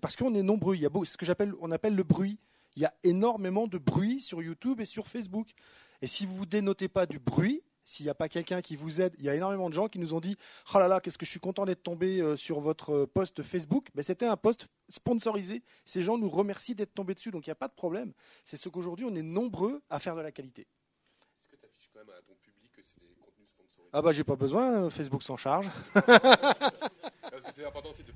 parce qu'on est nombreux. Il y a ce que j'appelle, appelle le bruit. Il y a énormément de bruit sur YouTube et sur Facebook. Et si vous ne dénotez pas du bruit, s'il n'y a pas quelqu'un qui vous aide, il y a énormément de gens qui nous ont dit Oh là là, qu'est-ce que je suis content d'être tombé euh, sur votre euh, post Facebook. Mais c'était un post sponsorisé. Ces gens nous remercient d'être tombés dessus, donc il n'y a pas de problème. C'est ce qu'aujourd'hui, on est nombreux à faire de la qualité. Est-ce que tu affiches quand même à ton public que c'est des contenus sponsorisés? Ah bah j'ai pas besoin, Facebook s'en charge.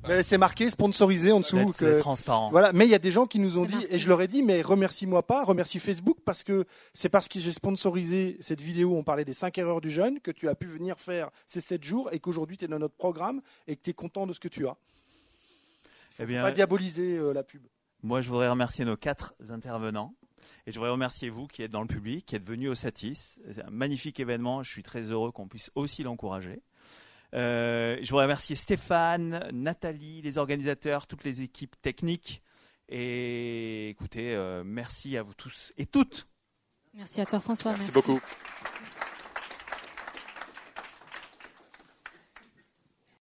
Mais c'est marqué sponsorisé en dessous. Que- transparent. Voilà, mais il y a des gens qui nous ont dit, marqué. et je leur ai dit, mais remercie-moi pas, remercie Facebook, parce que c'est parce que j'ai sponsorisé cette vidéo, on parlait des 5 erreurs du jeune, que tu as pu venir faire ces 7 jours, et qu'aujourd'hui tu es dans notre programme, et que tu es content de ce que tu as. Eh bien, Pas diaboliser euh, la pub. Moi, je voudrais remercier nos quatre intervenants. Et je voudrais remercier vous qui êtes dans le public, qui êtes venus au Satis. C'est un magnifique événement. Je suis très heureux qu'on puisse aussi l'encourager. Euh, je voudrais remercier Stéphane, Nathalie, les organisateurs, toutes les équipes techniques. Et écoutez, euh, merci à vous tous et toutes. Merci à toi François. Merci beaucoup.